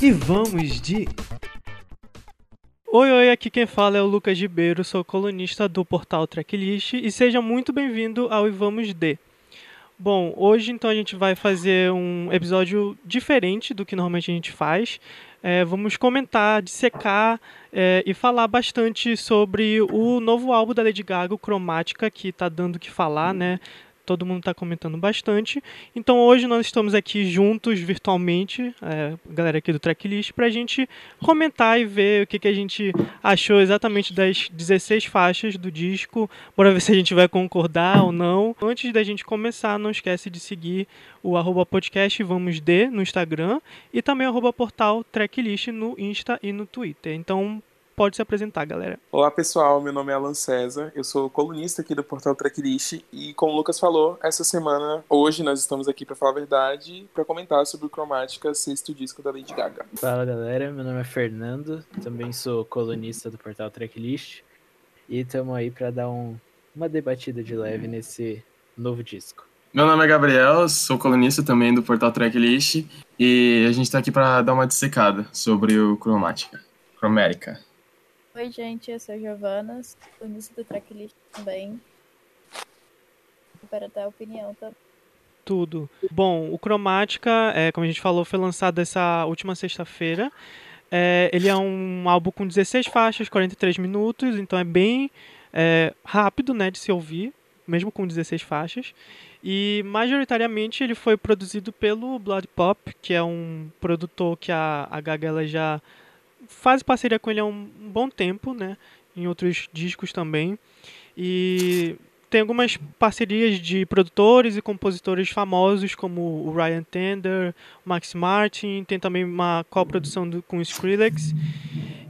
E vamos de. Oi, oi, aqui quem fala é o Lucas Ribeiro, sou colunista do portal Tracklist e seja muito bem-vindo ao E Vamos De. Bom, hoje então a gente vai fazer um episódio diferente do que normalmente a gente faz. É, vamos comentar, dissecar é, e falar bastante sobre o novo álbum da Lady Gaga, Cromática, que está dando o que falar, né? Todo mundo está comentando bastante. Então hoje nós estamos aqui juntos virtualmente, é, galera aqui do Tracklist, para a gente comentar e ver o que, que a gente achou exatamente das 16 faixas do disco. Bora ver se a gente vai concordar ou não. Antes da gente começar, não esquece de seguir o arroba podcast Vamos no Instagram e também arroba portal Tracklist no Insta e no Twitter. Então pode se apresentar, galera. Olá, pessoal. Meu nome é Alan César. Eu sou colunista aqui do portal Tracklist. E, como o Lucas falou, essa semana, hoje, nós estamos aqui para falar a verdade, para comentar sobre o Cromática, sexto disco da Lady Gaga. Fala, galera. Meu nome é Fernando. Também sou colunista do portal Tracklist. E estamos aí para dar um, uma debatida de leve nesse novo disco. Meu nome é Gabriel, sou colunista também do portal Tracklist e a gente está aqui para dar uma dissecada sobre o Cromática. Cromérica. Oi, gente, eu sou a Giovana, sou início do tracklist também. Para a opinião também. Tudo. Bom, o Cromática, é, como a gente falou, foi lançado essa última sexta-feira. É, ele é um álbum com 16 faixas, 43 minutos, então é bem é, rápido né, de se ouvir, mesmo com 16 faixas. E majoritariamente ele foi produzido pelo Blood Pop, que é um produtor que a, a Gaga já faz parceria com ele há um bom tempo, né? Em outros discos também. E tem algumas parcerias de produtores e compositores famosos, como o Ryan Tender, o Max Martin, tem também uma coprodução com o Skrillex.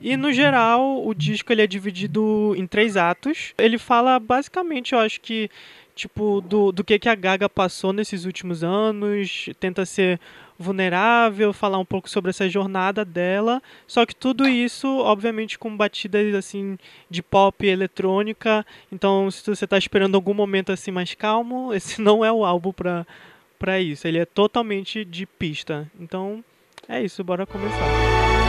E no geral, o disco ele é dividido em três atos. Ele fala basicamente, eu acho que tipo do, do que que a Gaga passou nesses últimos anos, tenta ser vulnerável, falar um pouco sobre essa jornada dela. Só que tudo isso, obviamente, com batidas assim de pop eletrônica. Então, se você está esperando algum momento assim mais calmo, esse não é o álbum para para isso. Ele é totalmente de pista. Então, é isso, bora começar.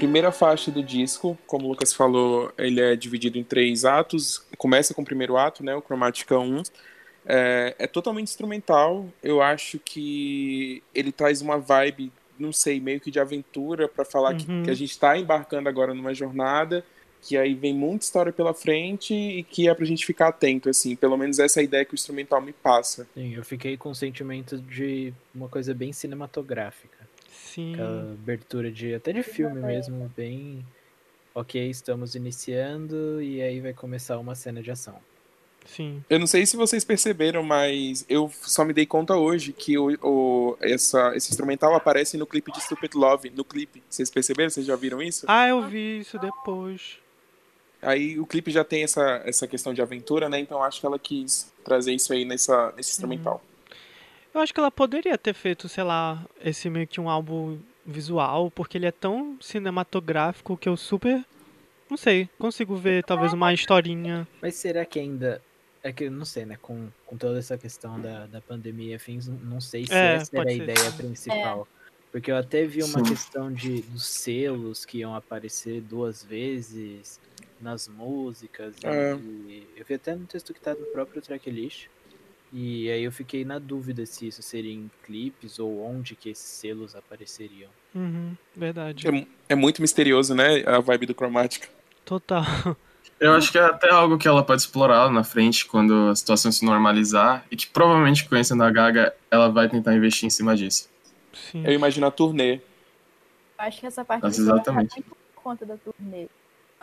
Primeira faixa do disco, como o Lucas falou, ele é dividido em três atos. Começa com o primeiro ato, né, o Cromática 1. É, é totalmente instrumental. Eu acho que ele traz uma vibe, não sei, meio que de aventura para falar uhum. que, que, a gente está embarcando agora numa jornada, que aí vem muita história pela frente e que é pra gente ficar atento, assim. Pelo menos essa é a ideia que o instrumental me passa. Sim, eu fiquei com o sentimento de uma coisa bem cinematográfica. Sim. Aquela abertura de até de filme mesmo, bem ok, estamos iniciando e aí vai começar uma cena de ação. Sim. Eu não sei se vocês perceberam, mas eu só me dei conta hoje que o, o, essa, esse instrumental aparece no clipe de Stupid Love, no clipe. Vocês perceberam? Vocês já viram isso? Ah, eu vi isso depois. Aí o clipe já tem essa, essa questão de aventura, né? Então acho que ela quis trazer isso aí nessa, nesse instrumental. Eu acho que ela poderia ter feito, sei lá, esse meio que um álbum visual, porque ele é tão cinematográfico que eu super. Não sei, consigo ver talvez uma historinha. Mas será que ainda. É que eu não sei, né? Com, com toda essa questão da, da pandemia, afins, não sei se é, essa era a ideia principal. É. Porque eu até vi uma Sim. questão de dos selos que iam aparecer duas vezes nas músicas. É. E, eu vi até no texto que tá no próprio tracklist. E aí eu fiquei na dúvida se isso seria em clipes ou onde que esses selos apareceriam. Uhum, verdade. É, é, muito misterioso, né? A vibe do Cromática. Total. Eu acho que é até algo que ela pode explorar lá na frente quando a situação se normalizar e que provavelmente conhecendo a Gaga ela vai tentar investir em cima disso. Sim. Eu imagino a turnê. Acho que essa parte Mas exatamente. muito por conta da turnê.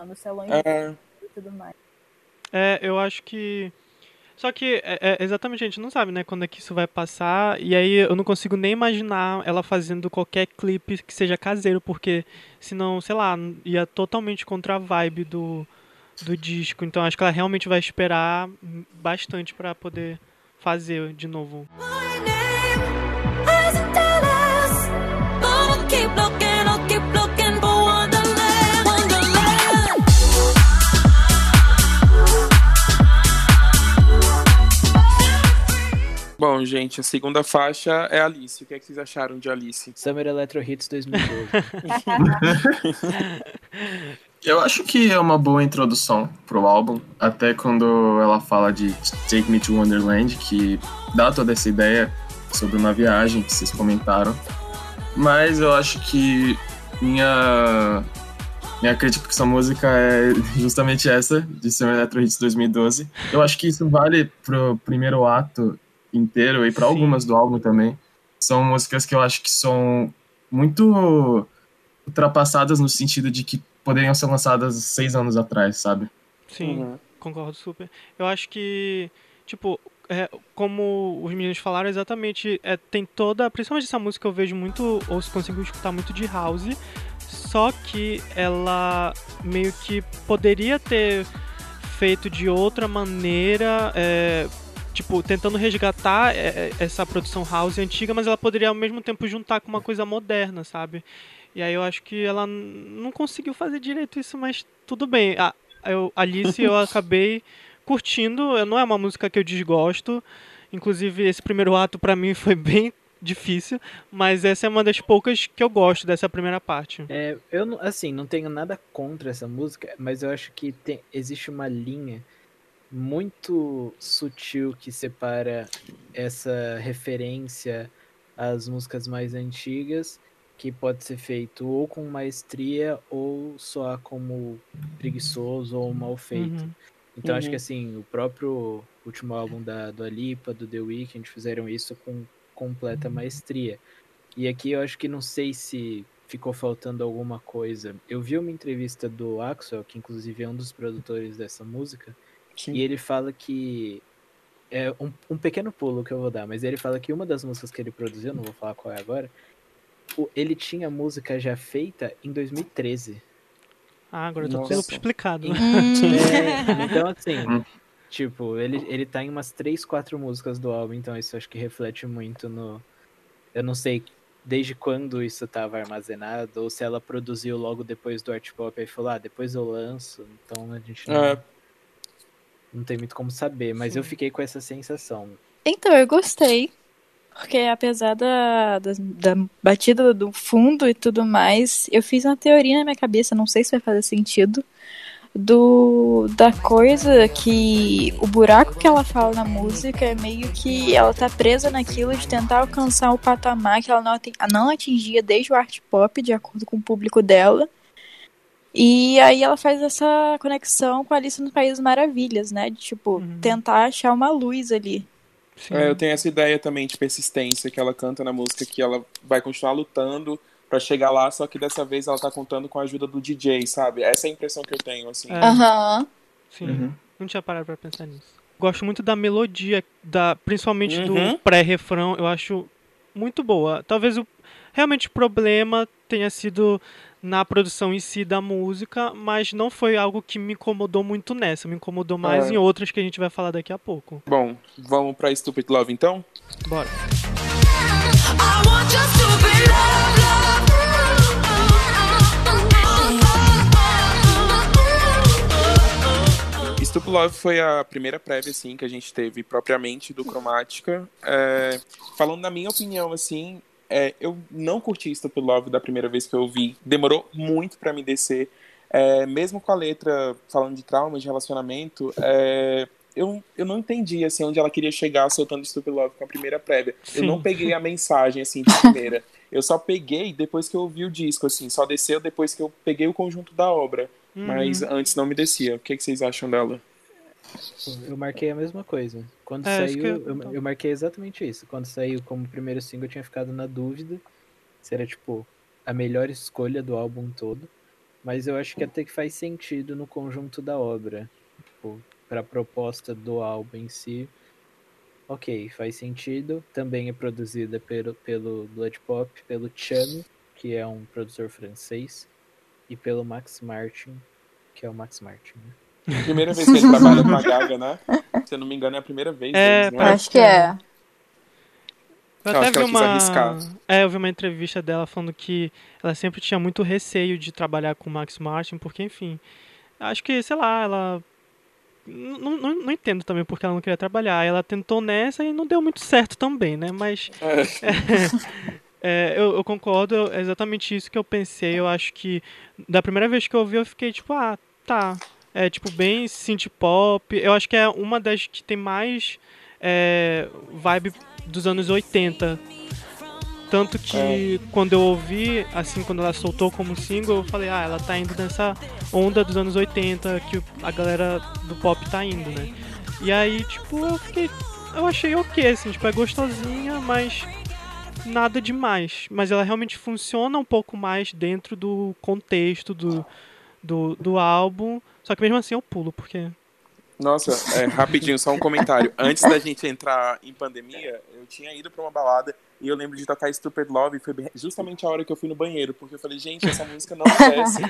No salão é... e tudo mais. É, eu acho que só que, é, é, exatamente, a gente não sabe, né, quando é que isso vai passar. E aí eu não consigo nem imaginar ela fazendo qualquer clipe que seja caseiro, porque senão, sei lá, ia totalmente contra a vibe do, do disco. Então acho que ela realmente vai esperar bastante para poder fazer de novo. My Bom, gente, a segunda faixa é Alice. O que, é que vocês acharam de Alice? Summer Electro Hits 2012. Eu acho que é uma boa introdução pro álbum, até quando ela fala de Take Me to Wonderland, que dá toda essa ideia sobre uma viagem que vocês comentaram. Mas eu acho que minha minha crítica com essa música é justamente essa, de ser um Electro Hits 2012. Eu acho que isso vale pro primeiro ato inteiro e para algumas do álbum também. São músicas que eu acho que são muito ultrapassadas no sentido de que poderiam ser lançadas seis anos atrás, sabe? Sim, uhum. concordo super. Eu acho que, tipo, é, como os meninos falaram, exatamente, é, tem toda, principalmente essa música eu vejo muito, ou se consigo escutar muito de house, só que ela meio que poderia ter feito de outra maneira, é, tipo, tentando resgatar é, é, essa produção house antiga, mas ela poderia ao mesmo tempo juntar com uma coisa moderna, sabe? E aí eu acho que ela não conseguiu fazer direito isso, mas tudo bem. A, eu, Alice eu acabei curtindo, não é uma música que eu desgosto. Inclusive, esse primeiro ato para mim foi bem difícil, mas essa é uma das poucas que eu gosto dessa primeira parte. É, eu assim, não tenho nada contra essa música, mas eu acho que tem, existe uma linha muito sutil que separa essa referência às músicas mais antigas, que pode ser feito ou com maestria ou só como preguiçoso ou mal feito. Uhum. Então uhum. acho que assim, o próprio último álbum da do Alipa, do The Weeknd fizeram isso com completa maestria. E aqui eu acho que não sei se ficou faltando alguma coisa. Eu vi uma entrevista do Axel, que inclusive é um dos produtores dessa música, Sim. e ele fala que é um, um, pequeno pulo que eu vou dar, mas ele fala que uma das músicas que ele produziu, não vou falar qual é agora, ele tinha música já feita em 2013. Ah, agora tá tudo explicado. É, então, assim, hum. Tipo, ele, ele tá em umas três, quatro músicas do álbum, então isso acho que reflete muito no. Eu não sei desde quando isso estava armazenado, ou se ela produziu logo depois do art pop e falou, ah, depois eu lanço, então a gente não, é. Não tem muito como saber, mas Sim. eu fiquei com essa sensação. Então, eu gostei, porque apesar da, da, da, batida do fundo e tudo mais, eu fiz uma teoria na minha cabeça, não sei se vai fazer sentido, do da coisa que o buraco que ela fala na música é meio que ela tá presa naquilo de tentar alcançar o patamar que ela não, não atingia desde o art pop, de acordo com o público dela. E aí ela faz essa conexão com a Alice no País das Maravilhas, né? De tipo, uhum. tentar achar uma luz ali. É, eu tenho essa ideia também de persistência que ela canta na música, que ela vai continuar lutando para chegar lá, só que dessa vez ela tá contando com a ajuda do DJ, sabe? Essa é a impressão que eu tenho, assim. Aham. Uhum. Sim, uhum. não tinha parado pra pensar nisso. Gosto muito da melodia, da, principalmente uhum. do pré-refrão, eu acho muito boa. Talvez o realmente o problema tenha sido na produção em si da música, mas não foi algo que me incomodou muito nessa, me incomodou mais é. em outras que a gente vai falar daqui a pouco. Bom, vamos pra Stupid Love então? Bora. Stupid Love foi a primeira prévia, assim, que a gente teve propriamente do Cromática. É, falando na minha opinião, assim, é, eu não curti Stupid Love da primeira vez que eu ouvi. Demorou muito para me descer. É, mesmo com a letra falando de trauma, de relacionamento, é, eu, eu não entendi, assim, onde ela queria chegar soltando Stupid Love com a primeira prévia. Sim. Eu não peguei a mensagem, assim, de primeira. eu só peguei depois que eu ouvi o disco, assim, só desceu depois que eu peguei o conjunto da obra. Uhum. Mas antes não me descia. O que, que vocês acham dela? Eu marquei a mesma coisa. Quando é, saiu, eu... Eu, eu... marquei exatamente isso. Quando saiu como primeiro single, eu tinha ficado na dúvida se era, tipo, a melhor escolha do álbum todo. Mas eu acho que até que faz sentido no conjunto da obra. Tipo, pra proposta do álbum em si. Ok, faz sentido. Também é produzida pelo, pelo Blood Pop, pelo Chano, que é um produtor francês e pelo Max Martin, que é o Max Martin. Né? Primeira vez que ele trabalha com a Gaga, né? Se eu não me engano, é a primeira vez. É, deles, é? acho que é. Eu até vi uma... É, eu vi uma entrevista dela falando que ela sempre tinha muito receio de trabalhar com o Max Martin, porque, enfim, acho que, sei lá, ela não, não, não, entendo também porque ela não queria trabalhar. Ela tentou nessa e não deu muito certo também, né? Mas. É. É, eu, eu, concordo, é exatamente isso que eu pensei. Eu acho que da primeira vez que eu ouvi, eu fiquei tipo, ah, tá. É tipo bem synth pop. Eu acho que é uma das que tem mais é, vibe dos anos 80. Tanto que é. quando eu ouvi, assim, quando ela soltou como single, eu falei, ah, ela tá indo nessa onda dos anos 80 que a galera do pop tá indo, né? E aí, tipo, eu fiquei. Eu achei ok, assim, tipo, é gostosinha, mas nada demais. Mas ela realmente funciona um pouco mais dentro do contexto do, do, do álbum. Só que mesmo assim eu pulo, porque nossa, é, rapidinho, só um comentário. Antes da gente entrar em pandemia, eu tinha ido pra uma balada e eu lembro de tocar Stupid Love e foi justamente a hora que eu fui no banheiro, porque eu falei, gente, essa música não me desce.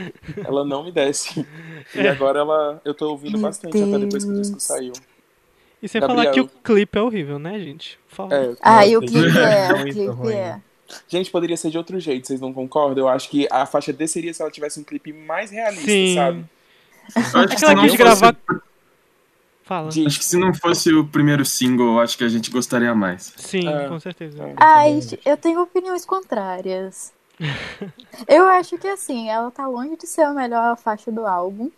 ela não me desce. E agora ela, eu tô ouvindo bastante até depois que o disco saiu. E sem Gabriel, falar que o clipe é horrível, né, gente? Fala. É, ah, e o clipe é, o clipe é. Gente, poderia ser de outro jeito, vocês não concordam? Eu acho que a faixa D seria se ela tivesse um clipe mais realista, Sim. sabe? Eu acho que ela quis gravar. Fosse... Fala. Acho que se não fosse o primeiro single, acho que a gente gostaria mais. Sim, é. com certeza. É. Ai, eu tenho opiniões contrárias. eu acho que assim, ela tá longe de ser a melhor faixa do álbum.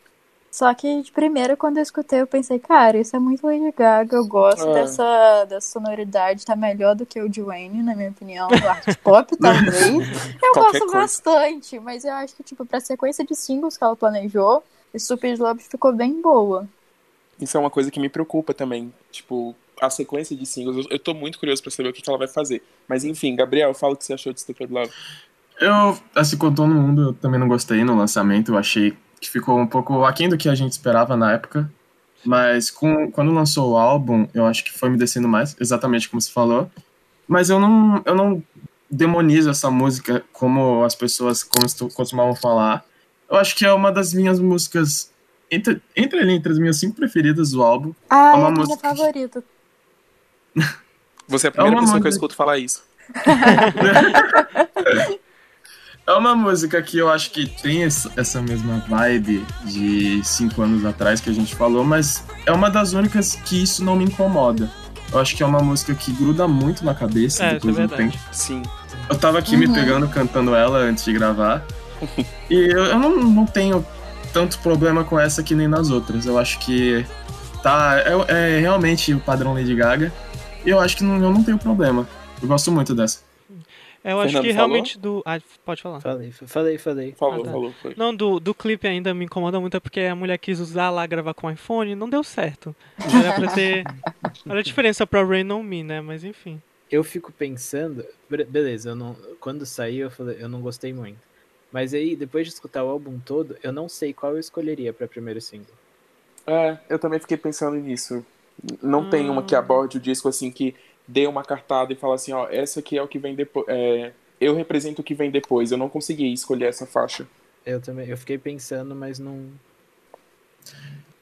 Só que de primeira, quando eu escutei, eu pensei, cara, isso é muito Lady Gaga, eu gosto é. dessa, dessa sonoridade, tá melhor do que o Dwayne, na minha opinião, do art pop também. eu Qualquer gosto coisa. bastante, mas eu acho que, tipo, pra sequência de singles que ela planejou, Stupid Love ficou bem boa. Isso é uma coisa que me preocupa também. Tipo, a sequência de singles. Eu, eu tô muito curioso para saber o que, que, ela vai fazer. Mas enfim, Gabriel, fala o que você achou de Stupid Love. Eu, assim, com todo mundo, eu também não gostei no lançamento. Eu achei que ficou um pouco aquém do que a gente esperava na época. Mas com, quando lançou o álbum, eu acho que foi me descendo mais, exatamente como você falou. Mas eu não, eu não demonizo essa música como as pessoas costumavam falar. Eu acho que é uma das minhas músicas entre, entre ali entre as minhas cinco preferidas do álbum. Ah, é uma é música minha favorita. Você é a primeira é pessoa música... que eu escuto falar isso. é uma música que eu acho que tem essa mesma vibe de cinco anos atrás que a gente falou, mas é uma das únicas que isso não me incomoda. Eu acho que é uma música que gruda muito na cabeça é, depois é do tempo. Sim. Eu tava aqui uhum. me pegando cantando ela antes de gravar. E eu, eu não, não tenho tanto problema com essa que nem nas outras. Eu acho que tá é, é realmente o padrão Lady Gaga. E eu acho que não, eu não tenho problema. Eu gosto muito dessa. É, eu acho Fernando que realmente do. Ah, pode falar. Falei, falei, falei. Falou, ah, tá. falou. Foi. Não, do, do clipe ainda me incomoda muito é porque a mulher quis usar lá, gravar com iPhone não deu certo. Era pra ter. Olha a diferença pra Rain on Me, né? Mas enfim. Eu fico pensando. Beleza, eu não, quando saiu eu falei, eu não gostei muito. Mas aí, depois de escutar o álbum todo, eu não sei qual eu escolheria para primeiro single. É, eu também fiquei pensando nisso. Não hum. tem uma que aborde o disco assim que dê uma cartada e fala assim, ó, essa aqui é o que vem depois. É, eu represento o que vem depois. Eu não consegui escolher essa faixa. Eu também, eu fiquei pensando, mas não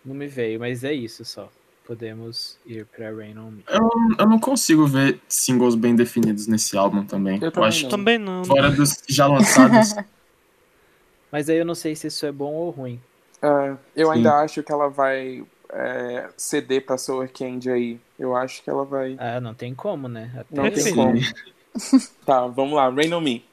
não me veio, mas é isso só. Podemos ir pra Rain on Me. Eu, eu não consigo ver singles bem definidos nesse álbum também. Eu, eu também acho não. também não. Fora dos já lançados. Mas aí eu não sei se isso é bom ou ruim. É, eu Sim. ainda acho que ela vai é, ceder pra Sour Candy aí. Eu acho que ela vai. Ah, não tem como, né? Até não tem como. tá, vamos lá. Rain on Me.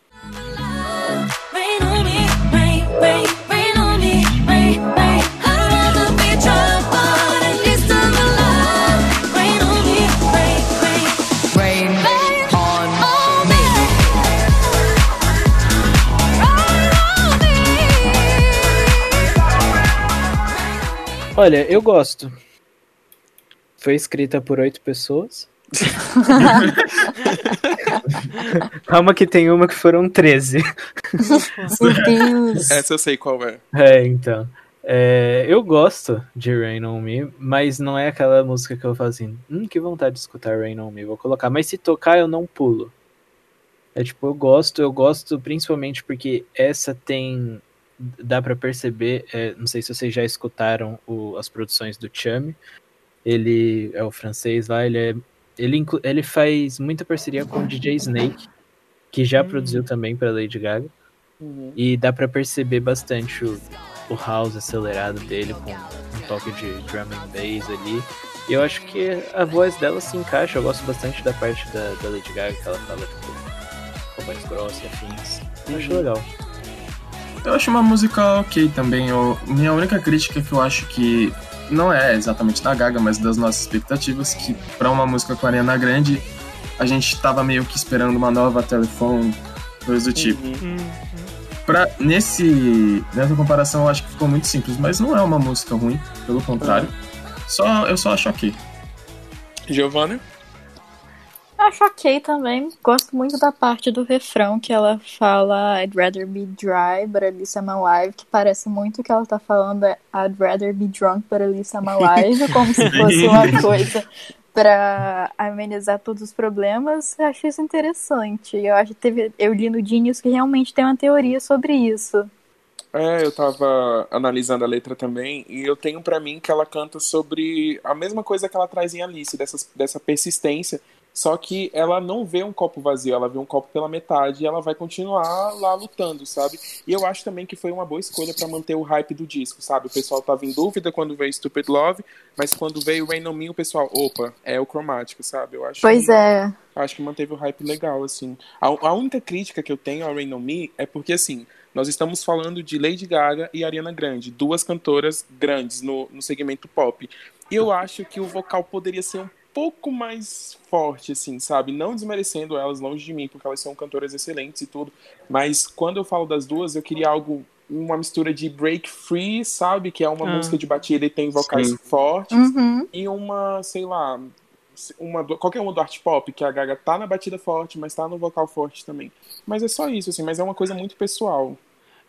Olha, eu gosto. Foi escrita por oito pessoas. Calma que tem uma que foram 13. Meu Deus. Essa eu sei qual é. É, então. É, eu gosto de Rain On Me, mas não é aquela música que eu falo assim, hum, que vontade de escutar Rain On Me, vou colocar. Mas se tocar, eu não pulo. É tipo, eu gosto, eu gosto principalmente porque essa tem dá para perceber, é, não sei se vocês já escutaram o, as produções do Chame, ele é o francês lá, ele é, ele, ele faz muita parceria com o DJ Snake, que já uhum. produziu também para Lady Gaga, uhum. e dá para perceber bastante o, o house acelerado dele com toque de drum and bass ali. E eu acho que a voz dela se encaixa. Eu gosto bastante da parte da, da Lady Gaga que ela fala tipo, com voz grossa e afins. Eu acho uhum. legal. Eu acho uma música ok também. Eu, minha única crítica é que eu acho que não é exatamente da Gaga, mas das nossas expectativas, que para uma música com a Ariana Grande, a gente tava meio que esperando uma nova telefone, coisa do tipo. Uhum. Pra, nesse, nessa comparação eu acho que ficou muito simples, mas não é uma música ruim, pelo contrário. Uhum. Só, eu só acho ok. Giovanna? Acho ok também. Gosto muito da parte do refrão que ela fala I'd rather be dry, but at least I'm alive, que parece muito que ela tá falando I'd rather be drunk, but at least I'm alive, como se fosse uma coisa para amenizar todos os problemas. Eu acho isso interessante. Eu acho que teve, eu li no Genius que realmente tem uma teoria sobre isso. É, eu tava analisando a letra também, e eu tenho para mim que ela canta sobre a mesma coisa que ela traz em Alice, dessa, dessa persistência só que ela não vê um copo vazio, ela vê um copo pela metade e ela vai continuar lá lutando, sabe? E eu acho também que foi uma boa escolha para manter o hype do disco, sabe? O pessoal tava em dúvida quando veio Stupid Love, mas quando veio Rain On Me, o pessoal, opa, é o cromático, sabe? Eu acho Pois que, é. Acho que manteve o hype legal, assim. A, a única crítica que eu tenho ao Rain On Me é porque, assim, nós estamos falando de Lady Gaga e Ariana Grande, duas cantoras grandes no, no segmento pop. E eu acho que o vocal poderia ser um pouco mais forte, assim, sabe? Não desmerecendo elas longe de mim, porque elas são cantoras excelentes e tudo. Mas quando eu falo das duas, eu queria algo, uma mistura de break free, sabe? Que é uma ah. música de batida e tem vocais Sim. fortes. Uhum. E uma, sei lá, uma, qualquer uma do art pop, que a Gaga tá na batida forte, mas tá no vocal forte também. Mas é só isso, assim, mas é uma coisa muito pessoal.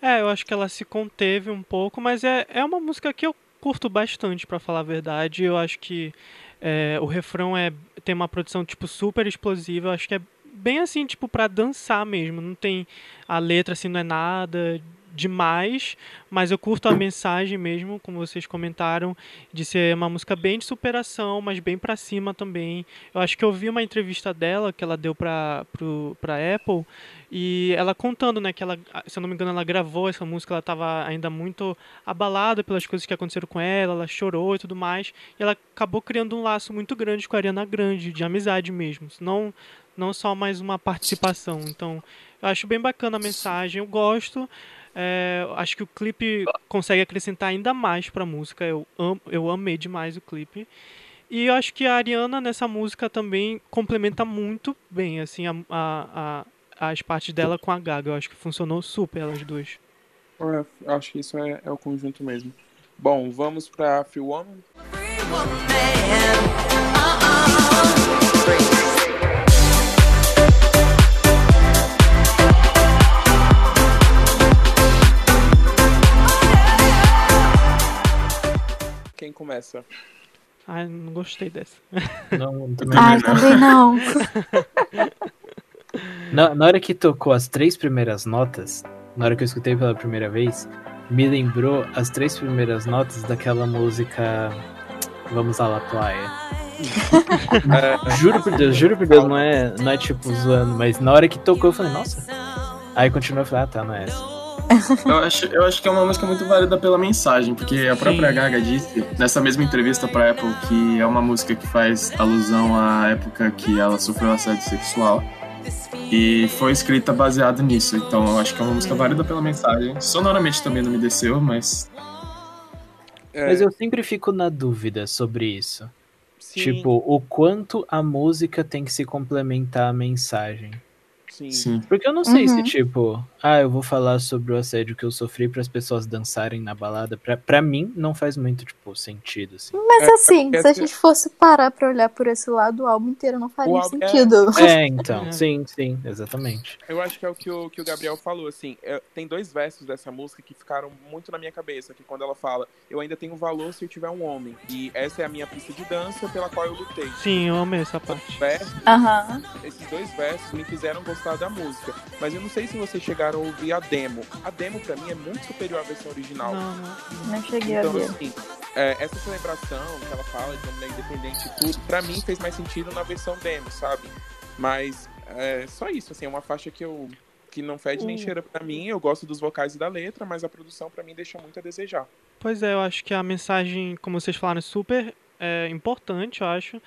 É, eu acho que ela se conteve um pouco, mas é, é uma música que eu curto bastante, para falar a verdade. Eu acho que é, o refrão é tem uma produção tipo super explosiva. Acho que é bem assim, tipo, para dançar mesmo. Não tem a letra assim, não é nada demais, mas eu curto a mensagem mesmo, como vocês comentaram, de ser uma música bem de superação, mas bem para cima também. Eu acho que eu vi uma entrevista dela que ela deu para para Apple e ela contando, né, que ela, se eu não me engano, ela gravou essa música, ela estava ainda muito abalada pelas coisas que aconteceram com ela, ela chorou e tudo mais, e ela acabou criando um laço muito grande com a Ariana Grande, de amizade mesmo, não não só mais uma participação. Então, eu acho bem bacana a mensagem, eu gosto. É, acho que o clipe consegue acrescentar ainda mais pra música. Eu, am, eu amei demais o clipe. E eu acho que a Ariana nessa música também complementa muito bem assim a, a, a, as partes dela com a Gaga. Eu acho que funcionou super elas duas. É, acho que isso é, é, o conjunto mesmo. Bom, vamos pra Free Woman. Free woman. Quem começa? Ai, não gostei dessa. Não, também Ai, também não. na, na hora que tocou as três primeiras notas, na hora que eu escutei pela primeira vez, me lembrou as três primeiras notas daquela música Vamos à La Playa. é, juro por Deus, juro por Deus, não é, não é tipo zoando, mas na hora que tocou eu falei, nossa. Aí continuou e falei, ah tá, não é essa eu, acho, eu acho que é uma música muito válida pela mensagem, porque a própria Sim. Gaga disse nessa mesma entrevista pra Apple que é uma música que faz alusão à época que ela sofreu assédio sexual. E foi escrita baseado nisso. Então eu acho que é uma música válida pela mensagem. Sonoramente também não me desceu, mas. É... Mas eu sempre fico na dúvida sobre isso. Sim. Tipo, o quanto a música tem que se complementar à mensagem. Sim. Sim. Porque eu não sei uhum. se, tipo, ah, eu vou falar sobre o assédio que eu sofri para as pessoas dançarem na balada. Pra, pra mim, não faz muito, tipo, sentido, assim. Mas é, assim, se a gente fosse parar pra olhar por esse lado, o álbum inteiro não faria álbum, é sentido. É, é então, sim, sim, exatamente. Eu acho que é o que o, que o Gabriel falou, assim, é, tem dois versos dessa música que ficaram muito na minha cabeça, que quando ela fala, eu ainda tenho valor se eu tiver um homem. E essa é a minha pista de dança pela qual eu lutei. Sim, eu amei essa parte. Versos, uhum. Esses dois versos me fizeram gostar da música. Mas eu não sei se vocês chegaram a ouvir a demo. A demo, pra mim, é muito superior à versão original. Não, não, não cheguei então, a ver. Assim, é, essa celebração que ela fala de uma mulher independente e tudo, pra mim fez mais sentido na versão demo, sabe? Mas é só isso, assim, é uma faixa que eu que não fede nem cheira para mim. Eu gosto dos vocais e da letra, mas a produção para mim deixa muito a desejar. Pois é, eu acho que a mensagem, como vocês falaram, é super é, importante, eu acho.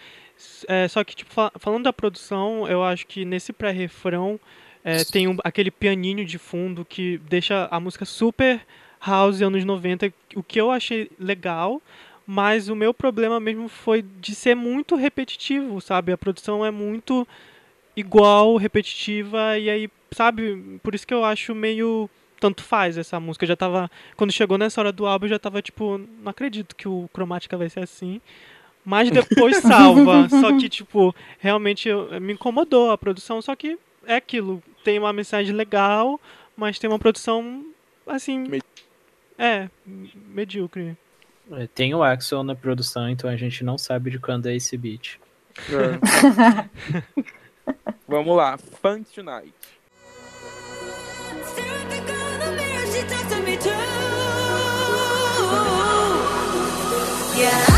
É, só que, tipo, falando da produção, eu acho que nesse pré-refrão é, tem um, aquele pianinho de fundo que deixa a música super house anos 90, o que eu achei legal, mas o meu problema mesmo foi de ser muito repetitivo, sabe? A produção é muito igual, repetitiva, e aí, sabe? Por isso que eu acho meio tanto faz essa música. Eu já tava. Quando chegou nessa hora do álbum, eu já tava tipo, não acredito que o Cromática vai ser assim. Mas depois salva. só que, tipo, realmente me incomodou a produção. Só que é aquilo. Tem uma mensagem legal, mas tem uma produção, assim. É, medíocre. É, tem o Axel na produção, então a gente não sabe de quando é esse beat. É. Vamos lá, Fun Tonight. Yeah.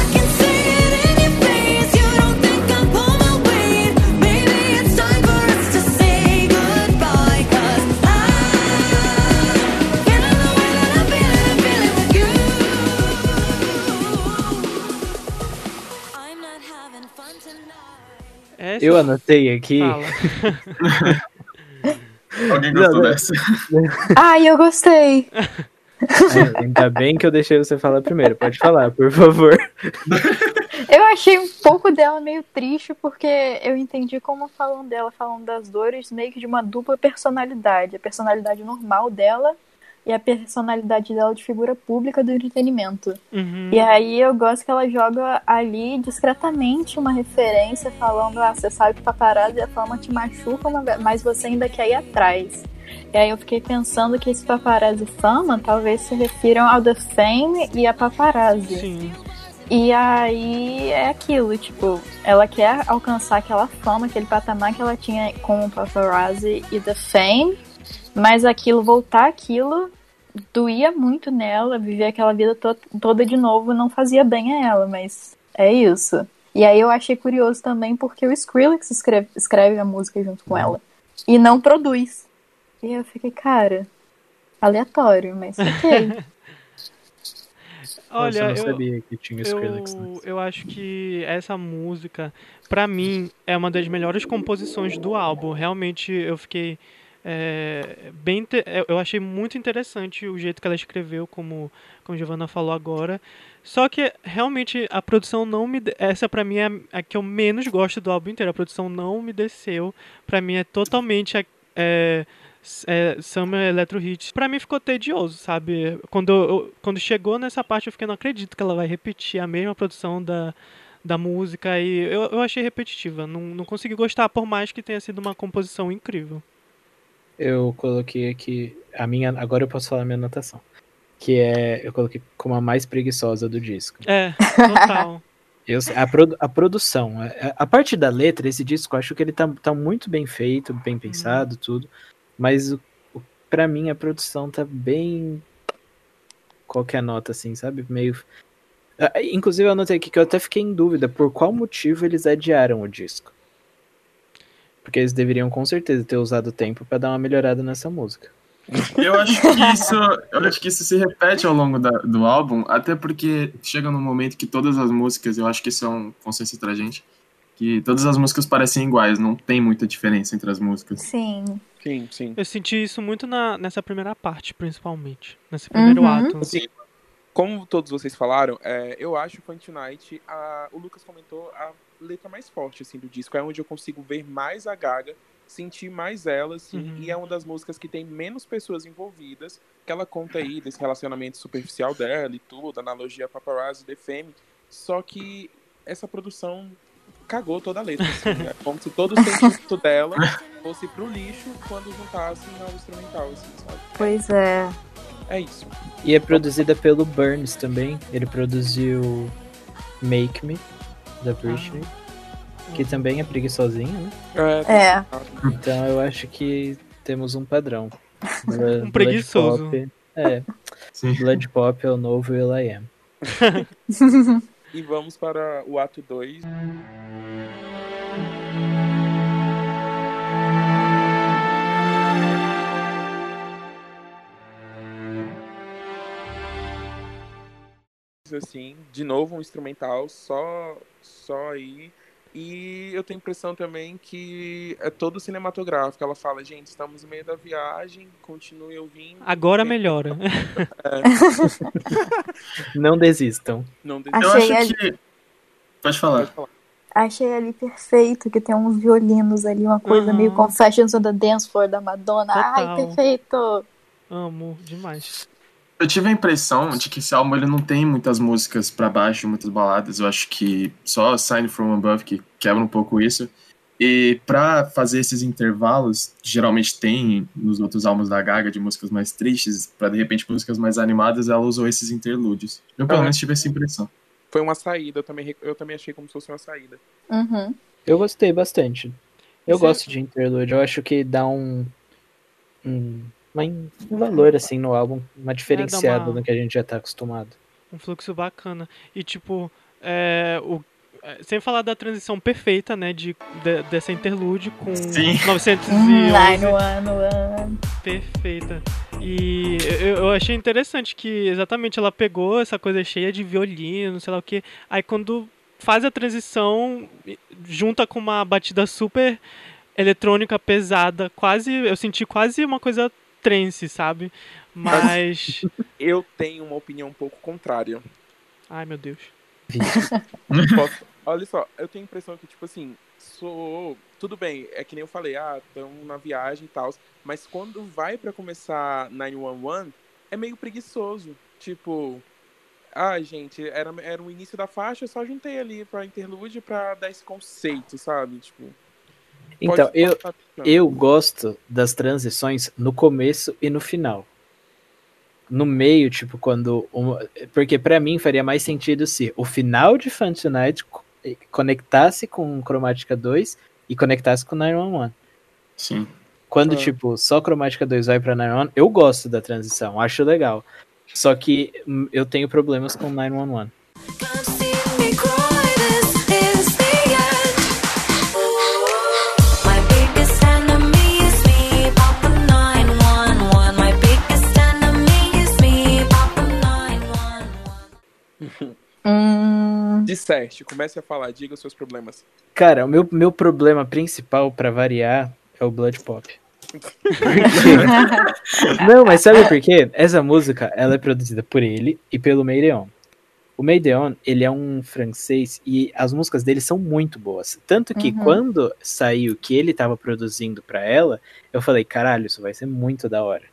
Essa... Eu anotei aqui. Alguém gostou dessa? Ai, eu gostei. É, ainda bem que eu deixei você falar primeiro. Pode falar, por favor. Eu achei um pouco dela meio triste, porque eu entendi como falam dela, falando das dores, meio que de uma dupla personalidade. A personalidade normal dela e a personalidade dela de figura pública do entretenimento. Uhum. E aí eu gosto que ela joga ali discretamente uma referência falando, ah, você sabe que paparazzi e a fama te machuca, mas você ainda quer ir atrás. E aí eu fiquei pensando que esse paparazzi fama talvez se refiram ao The Fame e a paparazzi. Sim. E aí é aquilo, tipo, ela quer alcançar aquela fama, aquele patamar que ela tinha com o paparazzi e The Fame, mas aquilo, voltar aquilo, doía muito nela, viver aquela vida to toda de novo não fazia bem a ela, mas é isso. E aí eu achei curioso também porque o Skrillex escreve, escreve a música junto com ela. E não produz. E eu fiquei, cara, aleatório, mas ok. Olha, eu, sabia que tinha Skrillex eu, eu acho que essa música, para mim, é uma das melhores composições do álbum. Realmente eu fiquei é, bem, é, eu achei muito interessante o jeito que ela escreveu, como, como a Giovanna falou agora. Só que realmente a produção não me. Essa pra mim é a que eu menos gosto do álbum inteiro. A produção não me desceu. Pra mim é totalmente. É, é, Summer Electro Hits. Pra mim ficou tedioso, sabe? Quando, eu, quando chegou nessa parte eu fiquei, não acredito que ela vai repetir a mesma produção da, da música. E eu, eu achei repetitiva. Não, não consegui gostar, por mais que tenha sido uma composição incrível eu coloquei aqui a minha. Agora eu posso falar a minha anotação. Que é. Eu coloquei como a mais preguiçosa do disco. É, total. Eu, a, produ, a produção, a, a, parte da letra, esse disco, eu acho que ele tá, tá muito bem feito, bem uhum. pensado, tudo. Mas o, o, pra mim a produção tá bem. Qualquer nota, assim, sabe? Meio. Inclusive eu anotei aqui que eu até fiquei em dúvida por qual motivo eles adiaram o disco. Porque eles deveriam com certeza ter usado tempo para dar uma melhorada nessa música. Eu acho que isso, eu acho que isso se repete ao longo da, do álbum, até porque chega num momento que todas as músicas, eu acho que isso é um consenso entre a gente, que todas as músicas parecem iguais, não tem muita diferença entre as músicas. Sim. Sim, sim. Eu senti isso muito na, nessa primeira parte, principalmente. Nesse primeiro uhum. ato. Sim. Como todos vocês falaram, é, eu acho Fun Tonight, a, o Lucas comentou, a letra mais forte assim do disco. É onde eu consigo ver mais a Gaga, sentir mais ela, assim, uhum. e é uma das músicas que tem menos pessoas envolvidas, que ela conta aí desse relacionamento superficial dela e tudo, analogia paparazzi, The Fame. Só que essa produção cagou toda a letra, assim, né? como se todo o sentimento dela fosse pro lixo quando juntassem ao instrumental, assim, sabe? Pois é. É isso. E é produzida pelo Burns também. Ele produziu Make Me, da Britney. Ah. Que também é preguiçosinha, né? É. é. Então eu acho que temos um padrão. Um preguiçoso. Pop, é. Sim. Blood Pop é o novo Will.i.am. e vamos para o ato 2. Assim, de novo um instrumental, só, só aí. E eu tenho a impressão também que é todo cinematográfico. Ela fala, gente, estamos no meio da viagem, continue ouvindo. Agora melhora. É. Não desistam. Não desistam. Eu acho ali... que. Pode falar. Pode falar. Achei ali perfeito, que tem uns violinos ali, uma coisa uhum. meio Confessions on the Dance Floor da Madonna. Total. Ai, perfeito! Amo demais. Eu tive a impressão de que esse álbum ele não tem muitas músicas para baixo, muitas baladas. Eu acho que só Sign From Above que quebra um pouco isso. E para fazer esses intervalos, geralmente tem nos outros álbuns da Gaga de músicas mais tristes, para de repente músicas mais animadas, ela usou esses interlúdios. Eu pelo menos tive essa impressão. Foi uma saída, eu também, eu também achei como se fosse uma saída. Uhum. Eu gostei bastante. Eu Sim. gosto de interlúdio, eu acho que dá um, um um valor assim no álbum, uma diferenciada é, uma... no que a gente já tá acostumado. Um fluxo bacana. E tipo, é, o, é, sem falar da transição perfeita, né, de, de dessa interlude com Sim. 911. Hum, perfeita. E eu, eu, achei interessante que exatamente ela pegou essa coisa cheia de violino, sei lá o que. Aí quando faz a transição, junta com uma batida super eletrônica pesada, quase eu senti quase uma coisa trance, sabe? Mas. eu tenho uma opinião um pouco contrária. Ai, meu Deus. Posso... Olha só, eu tenho a impressão que, tipo assim, sou. Tudo bem, é que nem eu falei, ah, estamos na viagem e tal. Mas quando vai para começar 911, é meio preguiçoso. Tipo, ah, gente, era, era o início da faixa, eu só juntei ali pra interlude pra dar esse conceito, sabe? Tipo. Então, eu, eu gosto das transições no começo e no final. No meio, tipo, quando. porque para mim faria mais sentido se o final de Fun Tonight conectasse com Chromatica 2 e conectasse com 911. Sim. Quando, é. tipo, só Chromatica 2 vai pra 911, eu gosto da transição, acho legal. Só que hum, eu tenho problemas com 911. Hum... Disseste, comece a falar, diga os seus problemas. Cara, o meu, meu problema principal, para variar, é o Blood Pop. Não, mas sabe por quê? Essa música, ela é produzida por ele e pelo Meireon. O Meideon, ele é um francês e as músicas dele são muito boas. Tanto que uhum. quando saiu que ele estava produzindo para ela, eu falei, caralho, isso vai ser muito da hora.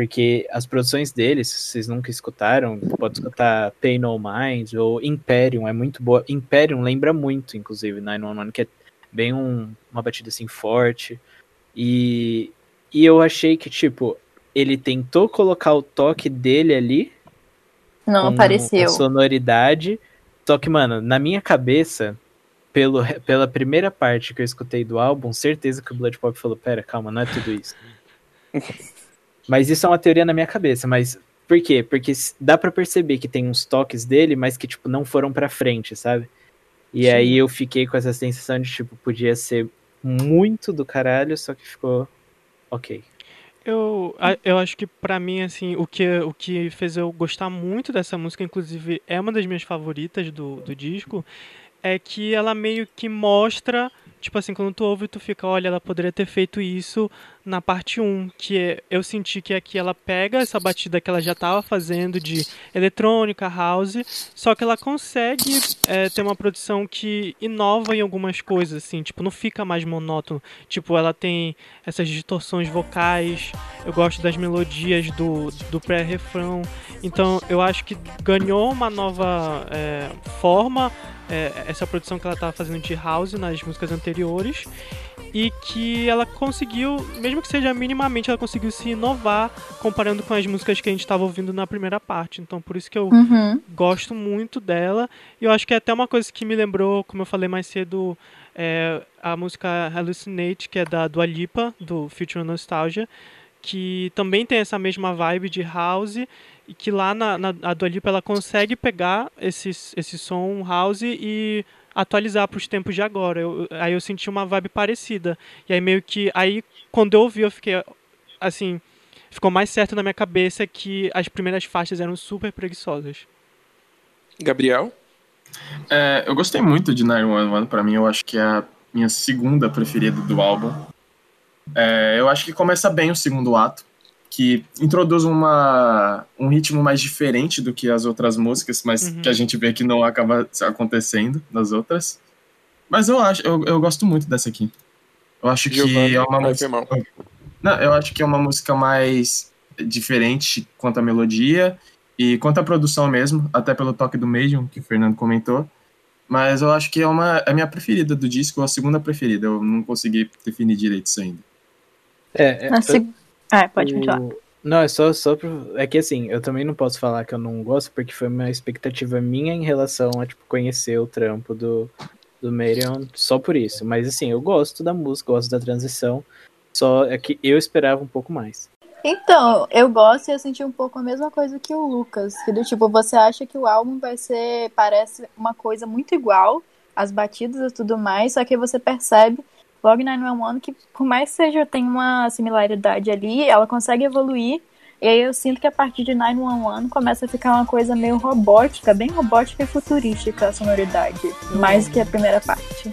Porque as produções deles, se vocês nunca escutaram, pode escutar Pay No Mind ou Imperium, é muito boa. Imperium lembra muito, inclusive, 911, que é bem um, uma batida assim forte. E, e eu achei que, tipo, ele tentou colocar o toque dele ali. Não apareceu. A sonoridade. Só que, mano, na minha cabeça, pelo, pela primeira parte que eu escutei do álbum, certeza que o Blood Pop falou: pera, calma, não é tudo isso. Mas isso é uma teoria na minha cabeça, mas por quê? Porque dá para perceber que tem uns toques dele, mas que, tipo, não foram pra frente, sabe? E Sim. aí eu fiquei com essa sensação de, tipo, podia ser muito do caralho, só que ficou ok. Eu, eu acho que para mim, assim, o que, o que fez eu gostar muito dessa música, inclusive é uma das minhas favoritas do, do disco, é que ela meio que mostra tipo assim, quando tu ouve, tu fica, olha, ela poderia ter feito isso na parte 1, que é, eu senti que aqui ela pega essa batida que ela já estava fazendo de eletrônica, house, só que ela consegue é, ter uma produção que inova em algumas coisas, assim, tipo, não fica mais monótono. Tipo, ela tem essas distorções vocais, eu gosto das melodias do, do pré-refrão, então eu acho que ganhou uma nova é, forma é, essa produção que ela estava fazendo de house nas músicas anteriores e que ela conseguiu, mesmo que seja minimamente, ela conseguiu se inovar comparando com as músicas que a gente estava ouvindo na primeira parte. Então, por isso que eu uhum. gosto muito dela. E eu acho que é até uma coisa que me lembrou, como eu falei mais cedo, é, a música Hallucinate, que é da Dua Lipa, do Future Nostalgia, que também tem essa mesma vibe de house e que lá na, na a Dua Lipa ela consegue pegar esse, esse som house e atualizar para os tempos de agora. Eu, aí eu senti uma vibe parecida. E aí meio que aí quando eu ouvi eu fiquei assim, ficou mais certo na minha cabeça que as primeiras faixas eram super preguiçosas. Gabriel? É, eu gostei muito de 911, pra mim eu acho que é a minha segunda preferida do álbum. É, eu acho que começa bem o segundo ato, que introduz uma, um ritmo mais diferente do que as outras músicas, mas uhum. que a gente vê que não acaba acontecendo nas outras. Mas eu acho, eu, eu gosto muito dessa aqui. Eu acho que é uma música. Não, eu acho que é uma música mais diferente quanto à melodia e quanto à produção mesmo, até pelo toque do Medium, que o Fernando comentou. Mas eu acho que é uma é a minha preferida do disco, a segunda preferida. Eu não consegui definir direito isso ainda. É, é, eu, é pode continuar. Não, é só, só pro... É que assim, eu também não posso falar que eu não gosto, porque foi uma expectativa minha em relação a, tipo, conhecer o trampo do, do Marion só por isso. Mas assim, eu gosto da música, gosto da transição. Só é que eu esperava um pouco mais. Então, eu gosto e eu senti um pouco a mesma coisa que o Lucas. Que do tipo, você acha que o álbum vai ser. Parece uma coisa muito igual, as batidas e tudo mais, só que você percebe logo 911 que, por mais que seja, tem uma similaridade ali, ela consegue evoluir. E aí eu sinto que a partir de 911 começa a ficar uma coisa meio robótica, bem robótica e futurística a sonoridade, mais que a primeira parte.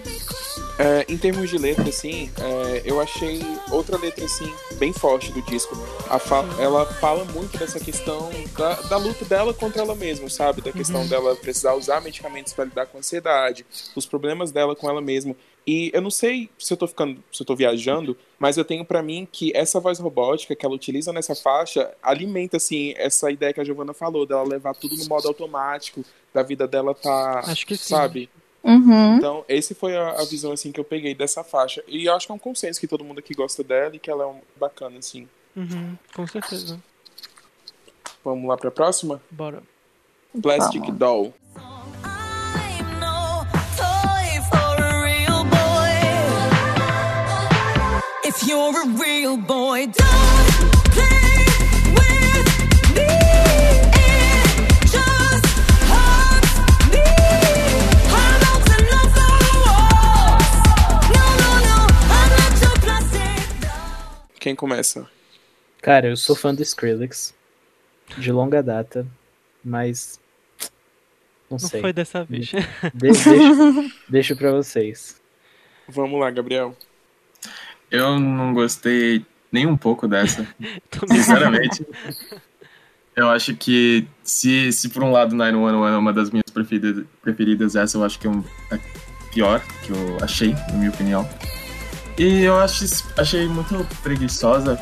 É, em termos de letra, assim, é, eu achei outra letra, assim, bem forte do disco. Fa ela fala muito dessa questão da, da, luta dela contra ela mesma, sabe? Da questão uhum. dela precisar usar medicamentos para lidar com a ansiedade, os problemas dela com ela mesma. E eu não sei se eu tô ficando, se eu tô viajando, mas eu tenho para mim que essa voz robótica que ela utiliza nessa faixa alimenta, assim, essa ideia que a Giovanna falou, dela levar tudo no modo automático, da vida dela tá, Acho que sim. sabe? Uhum. Então, esse foi a, a, visão assim que eu peguei dessa faixa. E eu acho que é um consenso que todo mundo aqui gosta dela e que ela é um, bacana, assim. Uhum, com certeza. Vamos lá pra próxima? Bora. Plastic Vamos. Doll. If you're a real boy, don't play with me. Quem começa? Cara, eu sou fã do Skrillex. De longa data. Mas. Não, não sei. foi dessa vez. De, deixo, deixo pra vocês. Vamos lá, Gabriel. Eu não gostei nem um pouco dessa. Sinceramente. eu acho que se, se por um lado 911 é uma das minhas preferidas, preferidas, essa eu acho que é, um, é pior que eu achei, na minha opinião. E eu acho, achei muito preguiçosa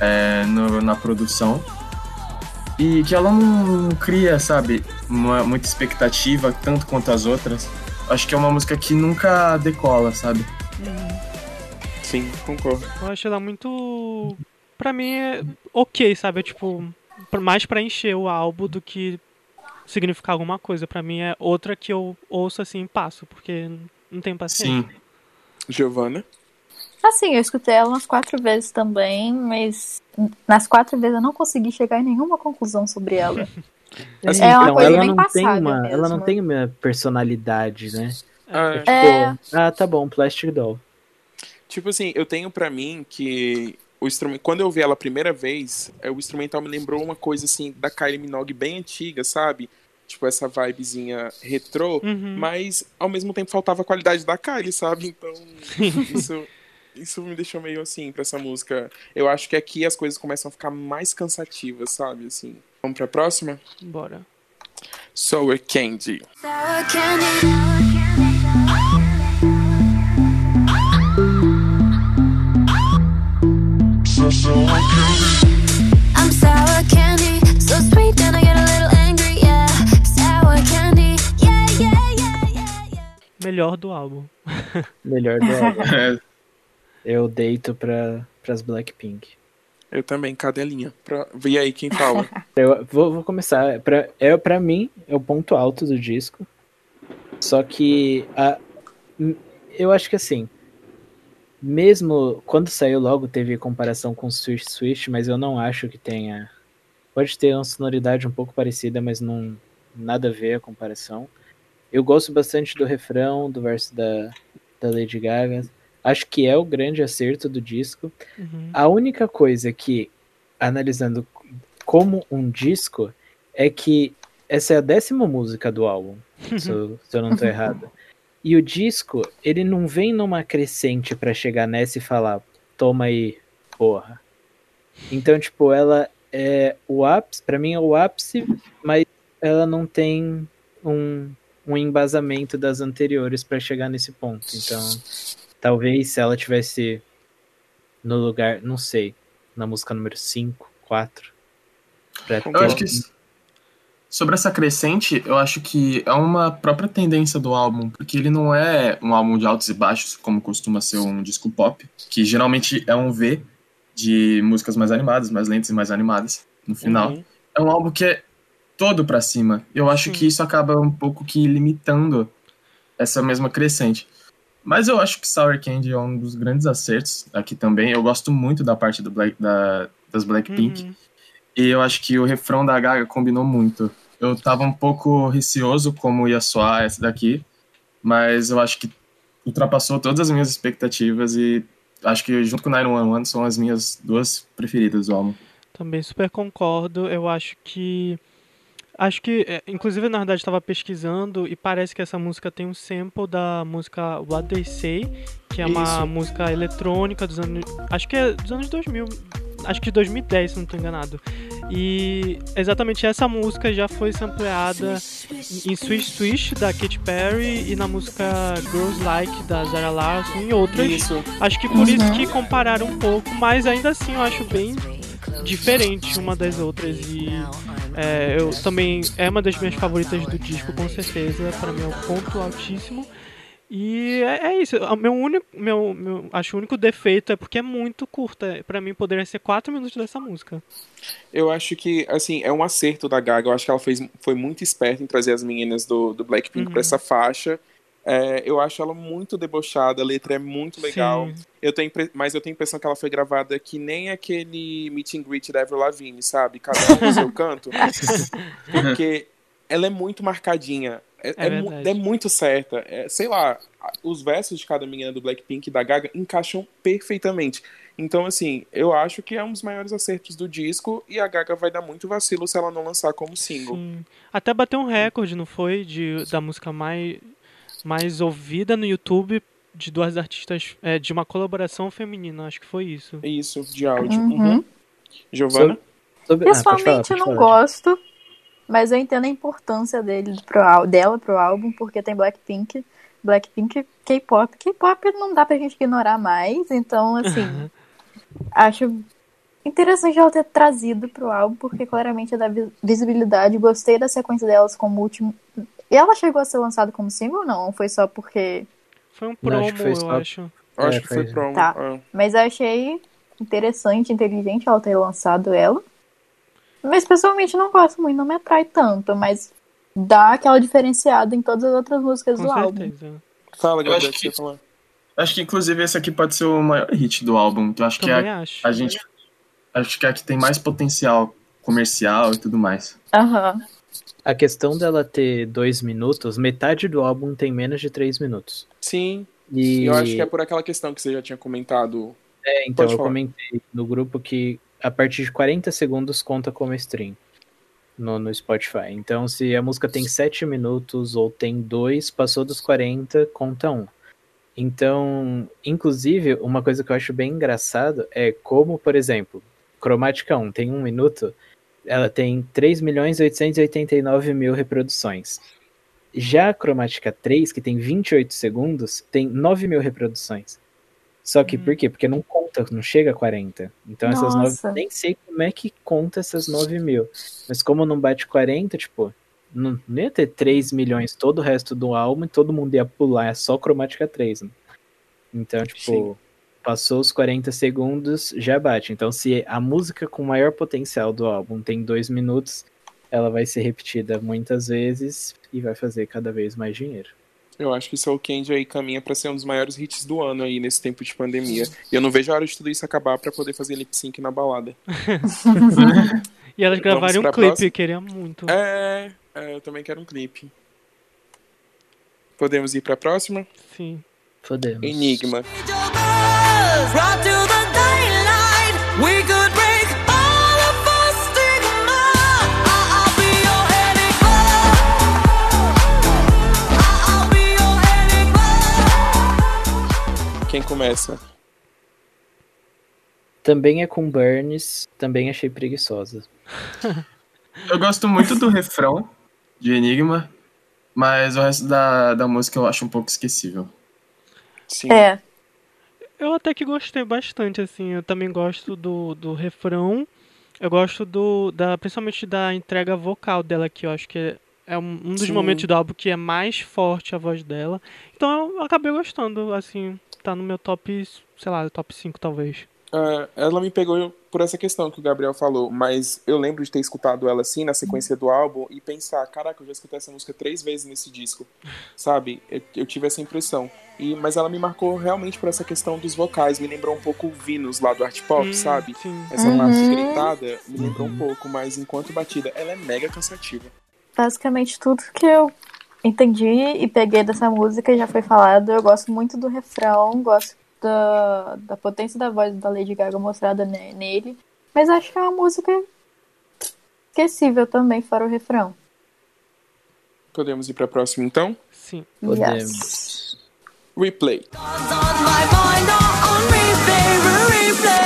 é, no, na produção. E que ela não cria, sabe, uma, muita expectativa, tanto quanto as outras. Acho que é uma música que nunca decola, sabe? Sim, concordo. Eu acho ela muito. Pra mim é ok, sabe? É tipo, mais pra encher o álbum do que significar alguma coisa. Pra mim é outra que eu ouço assim e passo, porque não tenho paciência. Sim. Giovana? Assim, eu escutei ela umas quatro vezes também, mas nas quatro vezes eu não consegui chegar em nenhuma conclusão sobre ela. Assim, é uma então, coisa ela bem não tem uma, mesmo. Ela não tem uma personalidade, né? Ah, é, tipo, é... ah tá bom, Plastic Doll. Tipo assim, eu tenho para mim que o instrumento, quando eu vi ela a primeira vez, é, o instrumental me lembrou uma coisa assim da Kylie Minogue bem antiga, sabe? Tipo essa vibezinha retrô, uhum. mas ao mesmo tempo faltava a qualidade da Kylie, sabe? Então, isso isso me deixou meio assim pra essa música. Eu acho que aqui as coisas começam a ficar mais cansativas, sabe? Assim. Vamos pra próxima? Bora. Sour Candy. Sour Candy. Sour candy, so sweet Melhor do álbum. Melhor do álbum. Eu deito para as Blackpink. Eu também, cadelinha. Pra... E aí, quem fala? eu vou, vou começar. Pra, é, pra mim, é o ponto alto do disco. Só que a, eu acho que assim, mesmo quando saiu logo teve comparação com Swish Swish, mas eu não acho que tenha. Pode ter uma sonoridade um pouco parecida, mas não nada a ver a comparação. Eu gosto bastante do refrão, do verso da, da Lady Gaga. Acho que é o grande acerto do disco. Uhum. A única coisa que, analisando como um disco, é que essa é a décima música do álbum, se, eu, se eu não tô errado. E o disco, ele não vem numa crescente para chegar nessa e falar, toma aí, porra. Então, tipo, ela é o ápice, pra mim é o ápice, mas ela não tem um, um embasamento das anteriores para chegar nesse ponto. Então, talvez se ela tivesse no lugar, não sei, na música número 5, 4. Eu acho que sobre essa crescente, eu acho que é uma própria tendência do álbum, porque ele não é um álbum de altos e baixos, como costuma ser um disco pop, que geralmente é um V de músicas mais animadas, mais lentas e mais animadas no final. Uhum. É um álbum que é todo para cima. Eu acho que isso acaba um pouco que limitando essa mesma crescente. Mas eu acho que Sour Candy é um dos grandes acertos aqui também. Eu gosto muito da parte do Black, da, das Blackpink. Uhum. E eu acho que o refrão da Gaga combinou muito. Eu tava um pouco receoso como ia soar essa daqui, mas eu acho que ultrapassou todas as minhas expectativas e acho que junto com 911 são as minhas duas preferidas do álbum. Também super concordo. Eu acho que Acho que, é, inclusive, na verdade, estava pesquisando e parece que essa música tem um sample da música What They Say, que é uma Isso. música eletrônica dos anos. Acho que é dos anos 2000. Acho que de 2010, se não estou enganado. E exatamente essa música já foi sampleada em Swish Swish da Katy Perry e na música Girls Like da Zara Larson e outras. Isso. Acho que por uhum. isso que compararam um pouco, mas ainda assim eu acho bem diferente uma das outras e é, eu também é uma das minhas favoritas do disco com certeza para mim é um ponto altíssimo e é, é isso o meu único meu, meu acho o único defeito é porque é muito curta para mim poderia ser quatro minutos dessa música eu acho que assim é um acerto da Gaga eu acho que ela fez foi muito esperta em trazer as meninas do, do Blackpink uhum. para essa faixa é, eu acho ela muito debochada, a letra é muito legal. Eu tenho, mas eu tenho a impressão que ela foi gravada que nem aquele meet and greet da Avril Lavigne, sabe? Cada um no seu canto. Porque ela é muito marcadinha. É, é, é, é muito certa. É, sei lá, os versos de cada menina do Blackpink e da Gaga encaixam perfeitamente. Então, assim, eu acho que é um dos maiores acertos do disco e a Gaga vai dar muito vacilo se ela não lançar como single. Sim. Até bateu um recorde, não foi? De, da música mais mais ouvida no YouTube de duas artistas, é, de uma colaboração feminina, acho que foi isso. Isso, de áudio. Uhum. Uhum. Giovana? Sobre... Pessoalmente ah, eu não gosto, mas eu entendo a importância dele pro, dela pro álbum, porque tem Blackpink, Blackpink K-pop. K-pop não dá pra gente ignorar mais, então assim, acho interessante ela ter trazido pro álbum, porque claramente é da visibilidade. Gostei da sequência delas como último, e ela chegou a ser lançada como single ou não? Ou foi só porque. Foi um promo, acho eu acho. Eu acho é, que foi promo. Tá. É. Mas eu achei interessante, inteligente ela ter lançado ela. Mas pessoalmente não gosto muito, não me atrai tanto, mas dá aquela diferenciada em todas as outras músicas Com do certeza. álbum. Fala, Gabriel, acho que, falar. Acho que inclusive esse aqui pode ser o maior hit do álbum. Eu acho Também que é, acho. a gente acho que é a que tem mais potencial comercial e tudo mais. Aham. Uhum. A questão dela ter dois minutos, metade do álbum tem menos de três minutos. Sim. E eu acho que é por aquela questão que você já tinha comentado. É, então eu comentei no grupo que a partir de 40 segundos conta como stream no, no Spotify. Então, se a música tem 7 minutos ou tem 2, passou dos 40, conta 1. Um. Então, inclusive, uma coisa que eu acho bem engraçado é como, por exemplo, Cromática 1 tem 1 um minuto, ela tem 3 milhões 889 mil reproduções. Já a Cromática 3, que tem 28 segundos, tem 9 mil reproduções. Só que hum. por quê? Porque não conta, não chega a 40. Então Nossa. essas 9. Nem sei como é que conta essas 9 mil. Mas como não bate 40, tipo, não, não ia ter 3 milhões todo o resto do álbum e todo mundo ia pular, é só Cromática 3. Né? Então, tipo, Sim passou os 40 segundos, já bate. Então, se a música com maior potencial do álbum tem dois minutos, ela vai ser repetida muitas vezes e vai fazer cada vez mais dinheiro. Eu acho que o Soul Candy aí caminha para ser um dos maiores hits do ano aí nesse tempo de pandemia. E eu não vejo a hora de tudo isso acabar para poder fazer lip sync na balada. e elas gravaram um clipe, próxima? queria muito. É, é, eu também quero um clipe. Podemos ir para a próxima? Sim. Podemos. Enigma. Começa. Também é com Burns, também achei preguiçosa. Eu gosto muito do refrão de Enigma, mas o resto da, da música eu acho um pouco esquecível. Sim. É. Eu até que gostei bastante, assim. Eu também gosto do, do refrão. Eu gosto do. Da, principalmente da entrega vocal dela, que eu acho que é, é um, um dos Sim. momentos do álbum que é mais forte a voz dela. Então eu acabei gostando, assim. Tá no meu top, sei lá, top 5 talvez. É, ela me pegou por essa questão que o Gabriel falou, mas eu lembro de ter escutado ela assim na sequência do álbum e pensar, caraca, eu já escutei essa música três vezes nesse disco, sabe? Eu, eu tive essa impressão. E, mas ela me marcou realmente por essa questão dos vocais, me lembrou um pouco o Vinus lá do Art Pop, Hum, sabe? Sim. Essa Uhum. parte gritada me lembrou um pouco, mas enquanto batida, ela é mega cansativa. Basicamente tudo que eu entendi e peguei dessa música já foi falado. Eu gosto muito do refrão, gosto da, da potência da voz da Lady Gaga mostrada ne- nele. Mas acho que é uma música esquecível também, fora o refrão. Podemos ir pra próxima então? Sim. Podemos. Yes. Replay. on my mind on replay, replay.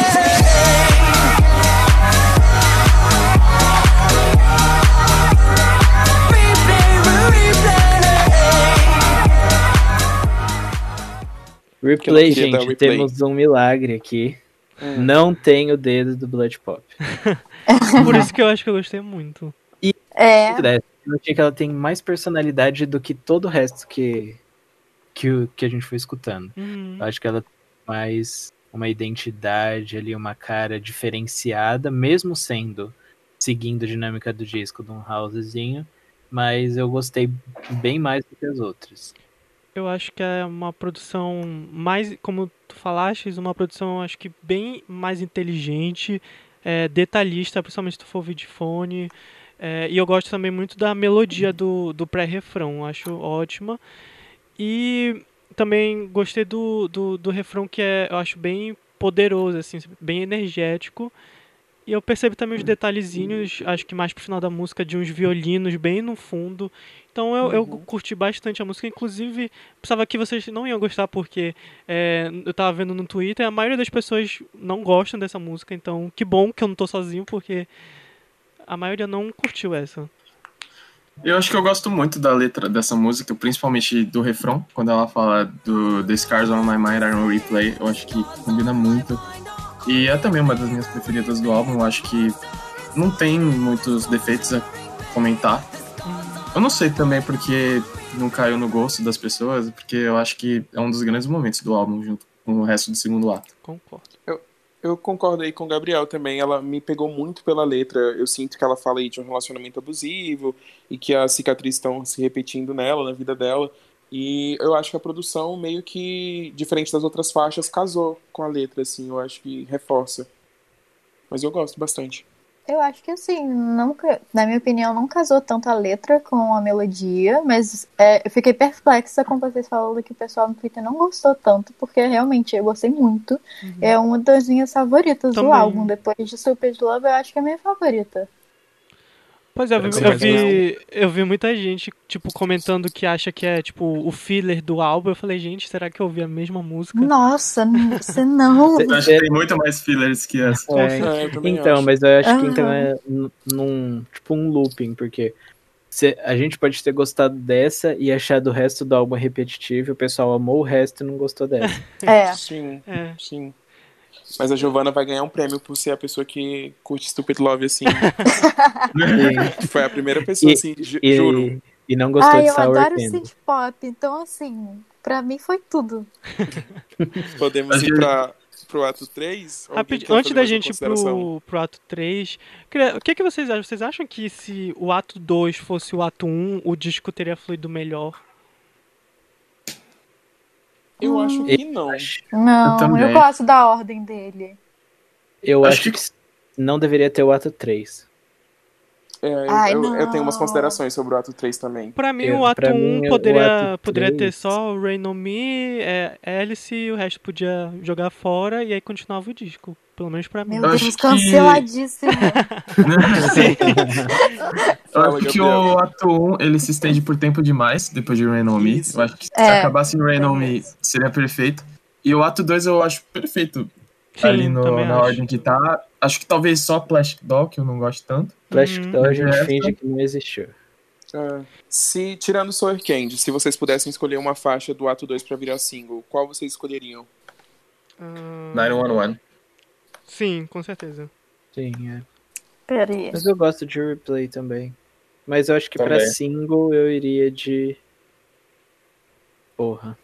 Replay. Gente, replay. temos um milagre aqui. Hum. Não tem o dedo do Blood Pop. Por isso que eu acho que eu gostei muito. É, Eu achei que ela tem mais personalidade do que todo o resto que, que, que a gente foi escutando. Uhum. Eu acho que ela tem mais uma identidade ali, uma cara diferenciada, mesmo sendo seguindo a dinâmica do disco de um housezinho, mas eu gostei bem mais do que as outras. Eu acho que é uma produção mais, como tu falaste, uma produção acho que bem mais inteligente, é, detalhista, principalmente se tu for ouvir de fone. É, e eu gosto também muito da melodia do, do pré-refrão, acho ótima. E também gostei do, do, do refrão que é, eu acho bem poderoso, assim, bem energético. E eu percebo também os detalhezinhos, acho que mais pro final da música, de uns violinos bem no fundo. Então eu, eu curti bastante a música, inclusive pensava que vocês não iam gostar porque é, eu tava vendo no Twitter, a maioria das pessoas não gostam dessa música, então que bom que eu não tô sozinho, porque a maioria não curtiu essa. Eu acho que eu gosto muito da letra dessa música, principalmente do refrão, quando ela fala do The Scars on My Mind Are on Replay. Eu acho que combina muito. E é também uma das minhas preferidas do álbum. Eu acho que não tem muitos defeitos a comentar. Eu não sei também porque não caiu no gosto das pessoas, porque eu acho que é um dos grandes momentos do álbum, junto com o resto do segundo ato. Concordo. Eu concordo aí com o Gabriel também. Ela me pegou muito pela letra. Eu sinto que ela fala aí de um relacionamento abusivo e que as cicatrizes estão se repetindo nela, na vida dela. E eu acho que a produção, meio que diferente das outras faixas, casou com a letra, assim. Eu acho que reforça. Mas eu gosto bastante. Eu acho que assim, nunca, na minha opinião, não casou tanto a letra com a melodia, mas é, eu fiquei perplexa com vocês falando que o pessoal no Twitter não gostou tanto, porque realmente eu gostei muito. É uma das minhas favoritas Também. do álbum. Depois de Stupid Love, eu acho que é a minha favorita. Pois é, eu vi, eu vi, eu vi muita gente, tipo, comentando que acha que é, tipo, o filler do álbum. Eu falei, gente, será que eu ouvi a mesma música? Nossa, você não. Eu acho que tem muito mais fillers que essa. É, É, eu também então, acho. mas eu acho que então é num tipo um looping, porque se- a gente pode ter gostado dessa e achado o resto do álbum repetitivo, o pessoal amou o resto e não gostou dessa. É, Sim, É. sim. Mas a Giovanna vai ganhar um prêmio por ser a pessoa que curte Stupid Love, assim. Foi a primeira pessoa, E- assim, ju- E, juro. e não gostou Ai, de eu Sour adoro Candy. synth pop, então assim, pra mim foi tudo. Podemos ir eu- pra, pro ato 3? Rapid- Antes da gente ir pro, pro ato 3, queria- o que, que vocês acham? Vocês acham que se o ato 2 fosse o ato 1, o disco teria fluído melhor? Eu acho que não. Não, eu, também. gosto da ordem dele. Eu Acho acho, que- que... não deveria ter o ato 3. É, eu, Ai, eu- eu tenho umas considerações sobre o ato 3 também. Pra mim, Eu- o ato pra 1 mim, poderia, ato poderia ter só o Rain On Me, é, Alice e o resto podia jogar fora e aí continuava o disco. Pelo menos pra mim. Meu Eu Deus, que- canceladíssimo. Eu acho que o ato 1 ele se estende por tempo demais depois de Rain On Me. Isso. Eu acho que se É. acabasse em Rain On Me seria perfeito. E o ato 2 eu acho perfeito Sim, ali no- na acho. ordem que tá. Acho que talvez só Plastic Doll, que eu não gosto tanto. Plastic Uhum. Doll a gente finge que não existiu. É. Se, tirando Sour Candy, se vocês pudessem escolher uma faixa do ato 2 pra virar single, qual vocês escolheriam? Ah, 911. sim, com certeza. Sim, é. Pera aí. Mas eu gosto de replay também. Mas eu acho que pra Também. single eu iria de. Porra.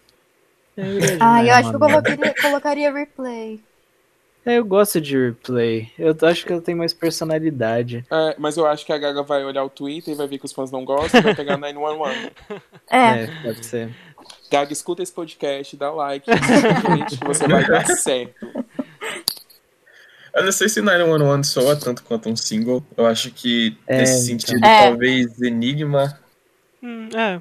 Eu iria de Ah, eu acho que eu 911. colocaria, colocaria replay. É, eu gosto de replay. Eu acho que ela tem mais personalidade. É, mas eu acho que a Gaga vai olhar o Twitter e vai ver que os fãs não gostam e vai pegar 911. É, É, pode ser. Gaga, escuta esse podcast, dá like, que você vai dar certo. Eu não sei se 911 soa tanto quanto um single. Eu acho que, É, nesse então. sentido, É. talvez Enigma. Hum, é,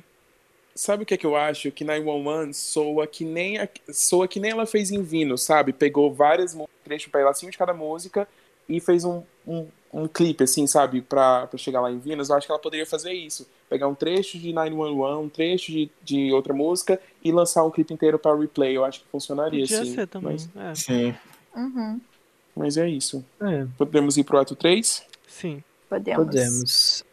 Sabe o que é que eu acho? Que 911 soa que nem, a- soa que nem ela fez em Vino, sabe? Pegou várias trechos, um pedacinho de cada música e fez um, um, um clipe, assim, sabe? Pra, pra chegar lá em Vinos. Eu acho que ela poderia fazer isso. Pegar um trecho de 911, um trecho de, de outra música e lançar um clipe inteiro pra replay. Eu acho que funcionaria, podia assim. ser também. Mas, É, Sim. uhum, mas é isso. É, Podemos ir pro ato 3? sim. podemos. podemos.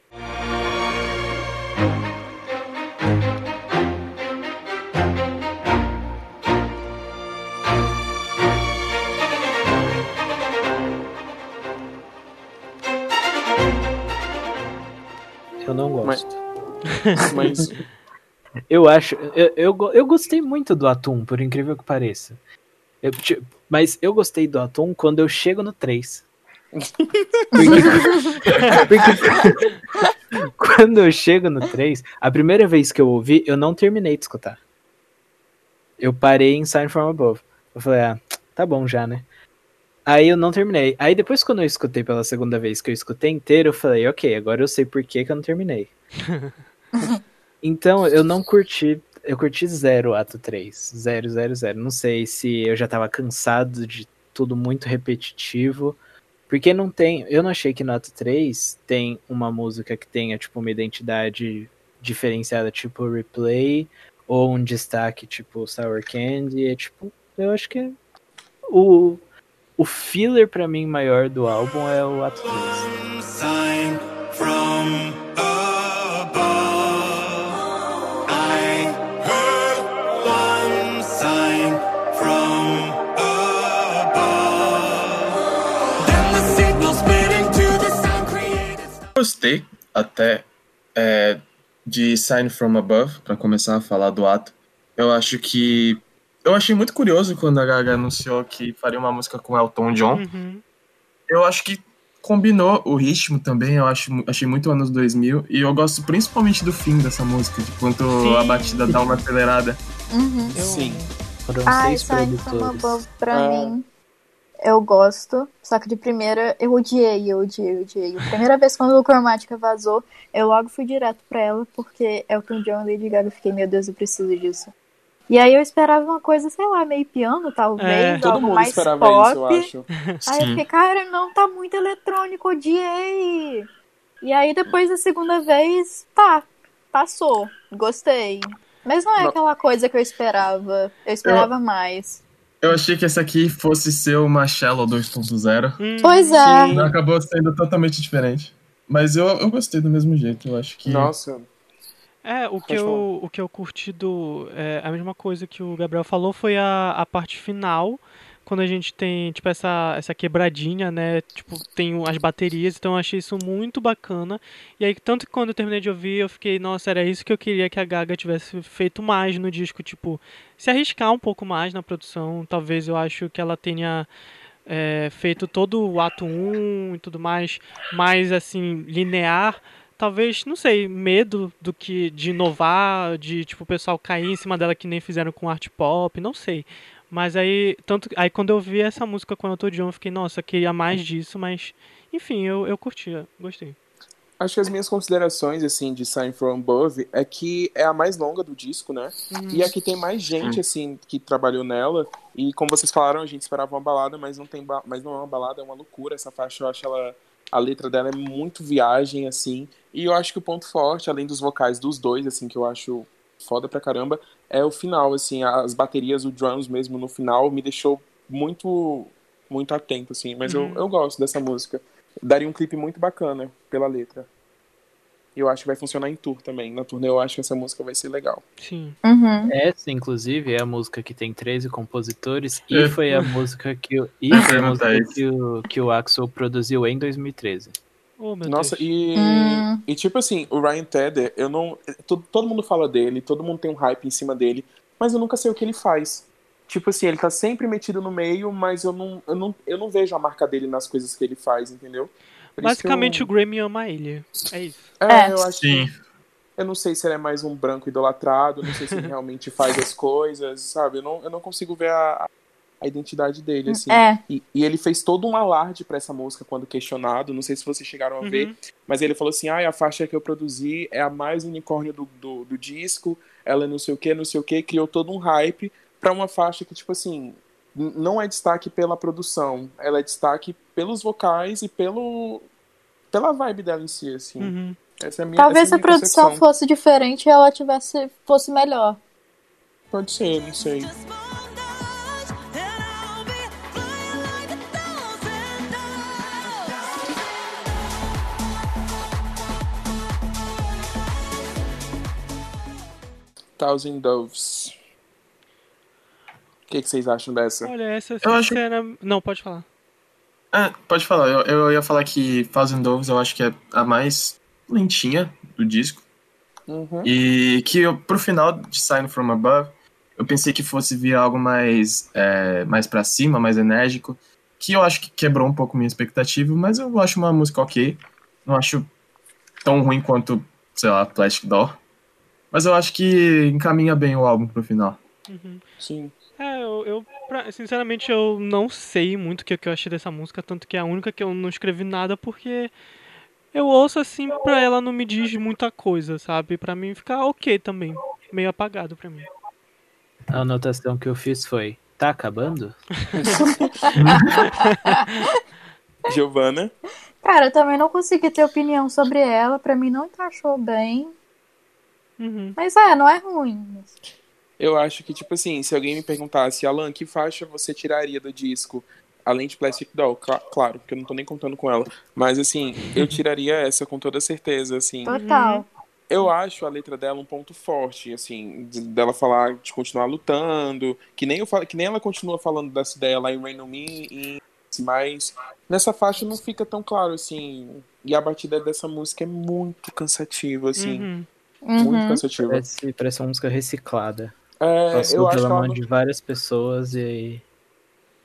Não Mas- gosto. Mas Eu acho. Eu, eu, eu gostei muito do Atum, por incrível que pareça. Eu, ti- mas eu gostei do Atum quando eu chego no 3. Porque, porque quando eu chego no 3, a primeira vez que eu ouvi, eu não terminei de escutar. Eu parei em Sign from Above. Eu falei, ah, tá bom já, né? Aí eu não terminei. Aí depois, quando eu escutei pela segunda vez que eu escutei inteiro, eu falei, ok, agora eu sei por que, que eu não terminei. então, eu não curti. Eu curti zero ato 3. Zero, zero, zero. Não sei se eu já tava cansado de tudo muito repetitivo. Porque não tem. Eu não achei que no ato 3 tem uma música que tenha, tipo, uma identidade diferenciada, tipo replay, ou um destaque, tipo Sour Candy. É tipo. Eu acho que o. O filler pra mim maior do álbum é o ato 3. sign from above. I heard one sign from above. Then the signal split into the sound created. Gostei até é, de Sign from Above, pra começar a falar do ato. Eu acho que. Eu achei muito curioso quando a Gaga anunciou que faria uma música com Elton John. Uhum. Eu acho que combinou o ritmo também, eu acho, achei muito anos 2000. E eu gosto principalmente do fim dessa música, de quanto Sim. a batida dá uma acelerada. Uhum. Eu- Sim. Foram Ai, seis produtores. Above pra Ah. mim. Eu gosto. Só que de primeira eu odiei, eu odiei, eu odiei. A primeira vez quando o Cromática vazou, eu logo fui direto pra ela, porque Elton John e Lady Gaga. Eu fiquei, meu Deus, eu preciso disso. E aí eu esperava uma coisa, sei lá, meio piano, talvez, É, Todo algo mundo mais esperava pop. isso, eu acho. Aí eu fiquei, cara, não, tá muito eletrônico, odiei. E aí depois da segunda vez, tá, passou, gostei. Mas não é Não. aquela coisa que eu esperava. Eu esperava mais. Eu achei que essa aqui fosse ser uma Shallow 2.0. Hum, Pois é. Sim. Acabou sendo totalmente diferente. Mas eu, eu gostei do mesmo jeito, eu acho que. Nossa, É, o que, eu, o que eu curti do. É, a mesma coisa que o Gabriel falou foi a, a parte final, quando a gente tem, tipo, essa, essa quebradinha, né? Tipo, tem as baterias, então eu achei isso muito bacana. E aí, tanto que quando eu terminei de ouvir, eu fiquei, nossa, era isso que eu queria que a Gaga tivesse feito mais no disco, tipo, se arriscar um pouco mais na produção. Talvez eu acho que ela tenha. é, feito todo o ato 1 e tudo mais, mais assim, linear talvez, não sei, medo do que de inovar, de tipo o pessoal cair em cima dela que nem fizeram com art pop, não sei. Mas aí, tanto aí quando eu vi essa música com o Elton John, eu fiquei, nossa, eu queria mais disso, mas enfim, eu, eu curti, gostei. acho que as minhas considerações, assim, de Sign From Above é que é a mais longa do disco, né? E aqui tem mais gente, assim, que trabalhou nela. E como vocês falaram, a gente esperava uma balada, mas não, tem ba- mas não é uma balada, é uma loucura. Essa faixa, eu acho ela. A letra dela é muito viagem, assim. E eu acho que o ponto forte, além dos vocais dos dois, assim, que eu acho foda pra caramba, é o final, assim, as baterias, o drums mesmo no final, me deixou muito, muito atento, assim, mas Uhum. eu, eu gosto dessa música. Daria um clipe muito bacana pela letra. E eu acho que vai funcionar em tour também. Na turnê eu acho que essa música vai ser legal. Sim. Uhum. Essa, inclusive, é a música que tem 13 compositores e É. foi a música que o, e foi a música que o, que o Axel produziu em 2013. Oh, meu Nossa, Deus. e, Hum. e tipo assim, o Ryan Tedder, eu não. Todo, todo mundo fala dele, todo mundo tem um hype em cima dele, mas eu nunca sei o que ele faz. Tipo assim, ele tá sempre metido no meio, mas eu não, eu não, eu não vejo a marca dele nas coisas que ele faz, entendeu? Basicamente eu, o Grammy ama ele. É isso. É, É. eu acho Sim. que. Eu não sei se ele é mais um branco idolatrado, não sei se ele realmente faz as coisas, sabe? Eu não, eu não consigo ver a, a identidade dele, assim. É. E, e ele fez todo um alarde pra essa música quando questionado. Não sei se vocês chegaram a Uhum. ver, mas ele falou assim: ah, a faixa que eu produzi é a mais unicórnio do, do, do disco, ela é não sei o que, não sei o que, criou todo um hype pra uma faixa que, tipo assim, não é destaque pela produção, ela é destaque pelos vocais e pelo pela vibe dela em si, assim. Uhum. Essa é a minha, Talvez essa é a minha produção concepção. fosse diferente e ela tivesse fosse melhor. Pode ser, não sei. Thousand Doves. O que, que vocês acham dessa? Olha, essa Eu acho- sincera... Não, pode falar. Ah, pode falar. Eu, eu ia falar que Thousand Doves eu acho que é a mais lentinha do disco. Uhum. E que eu, pro final de Sign From Above, eu pensei que fosse vir algo mais, é, mais pra cima, mais enérgico. Que eu acho que quebrou um pouco minha expectativa, mas eu acho uma música ok. Não acho tão ruim quanto, sei lá, Plastic Doll. Mas eu acho que encaminha bem o álbum pro final. Uhum. Sim. É, eu, eu pra- sinceramente eu não sei muito o que, que eu achei dessa música, tanto que é a única que eu não escrevi nada porque eu ouço assim pra ela não me diz muita coisa, sabe? Pra mim ficar ok também, meio apagado pra mim. A anotação que eu fiz foi: tá acabando? Giovana? Cara, eu também não consegui ter opinião sobre ela. Pra mim não encaixou bem. Uhum. Mas é, não é ruim. Eu acho que, tipo assim, se alguém me perguntasse, Alan, que faixa você tiraria do disco? Além de Plastic Doll, Cla- claro, porque eu não tô nem contando com ela. Mas, assim, eu tiraria essa com toda certeza, assim. Total. Eu acho a letra dela um ponto forte, assim, de- dela falar de continuar lutando, que nem, eu falo, que nem ela continua falando dessa ideia lá em Rain on Me, e, mas nessa faixa não fica tão claro, assim, e a batida dessa música é muito cansativa, assim, Uhum. muito Uhum. cansativa. Parece, parece uma música reciclada. É, Passou eu acho que pela ela mão não, de várias pessoas e.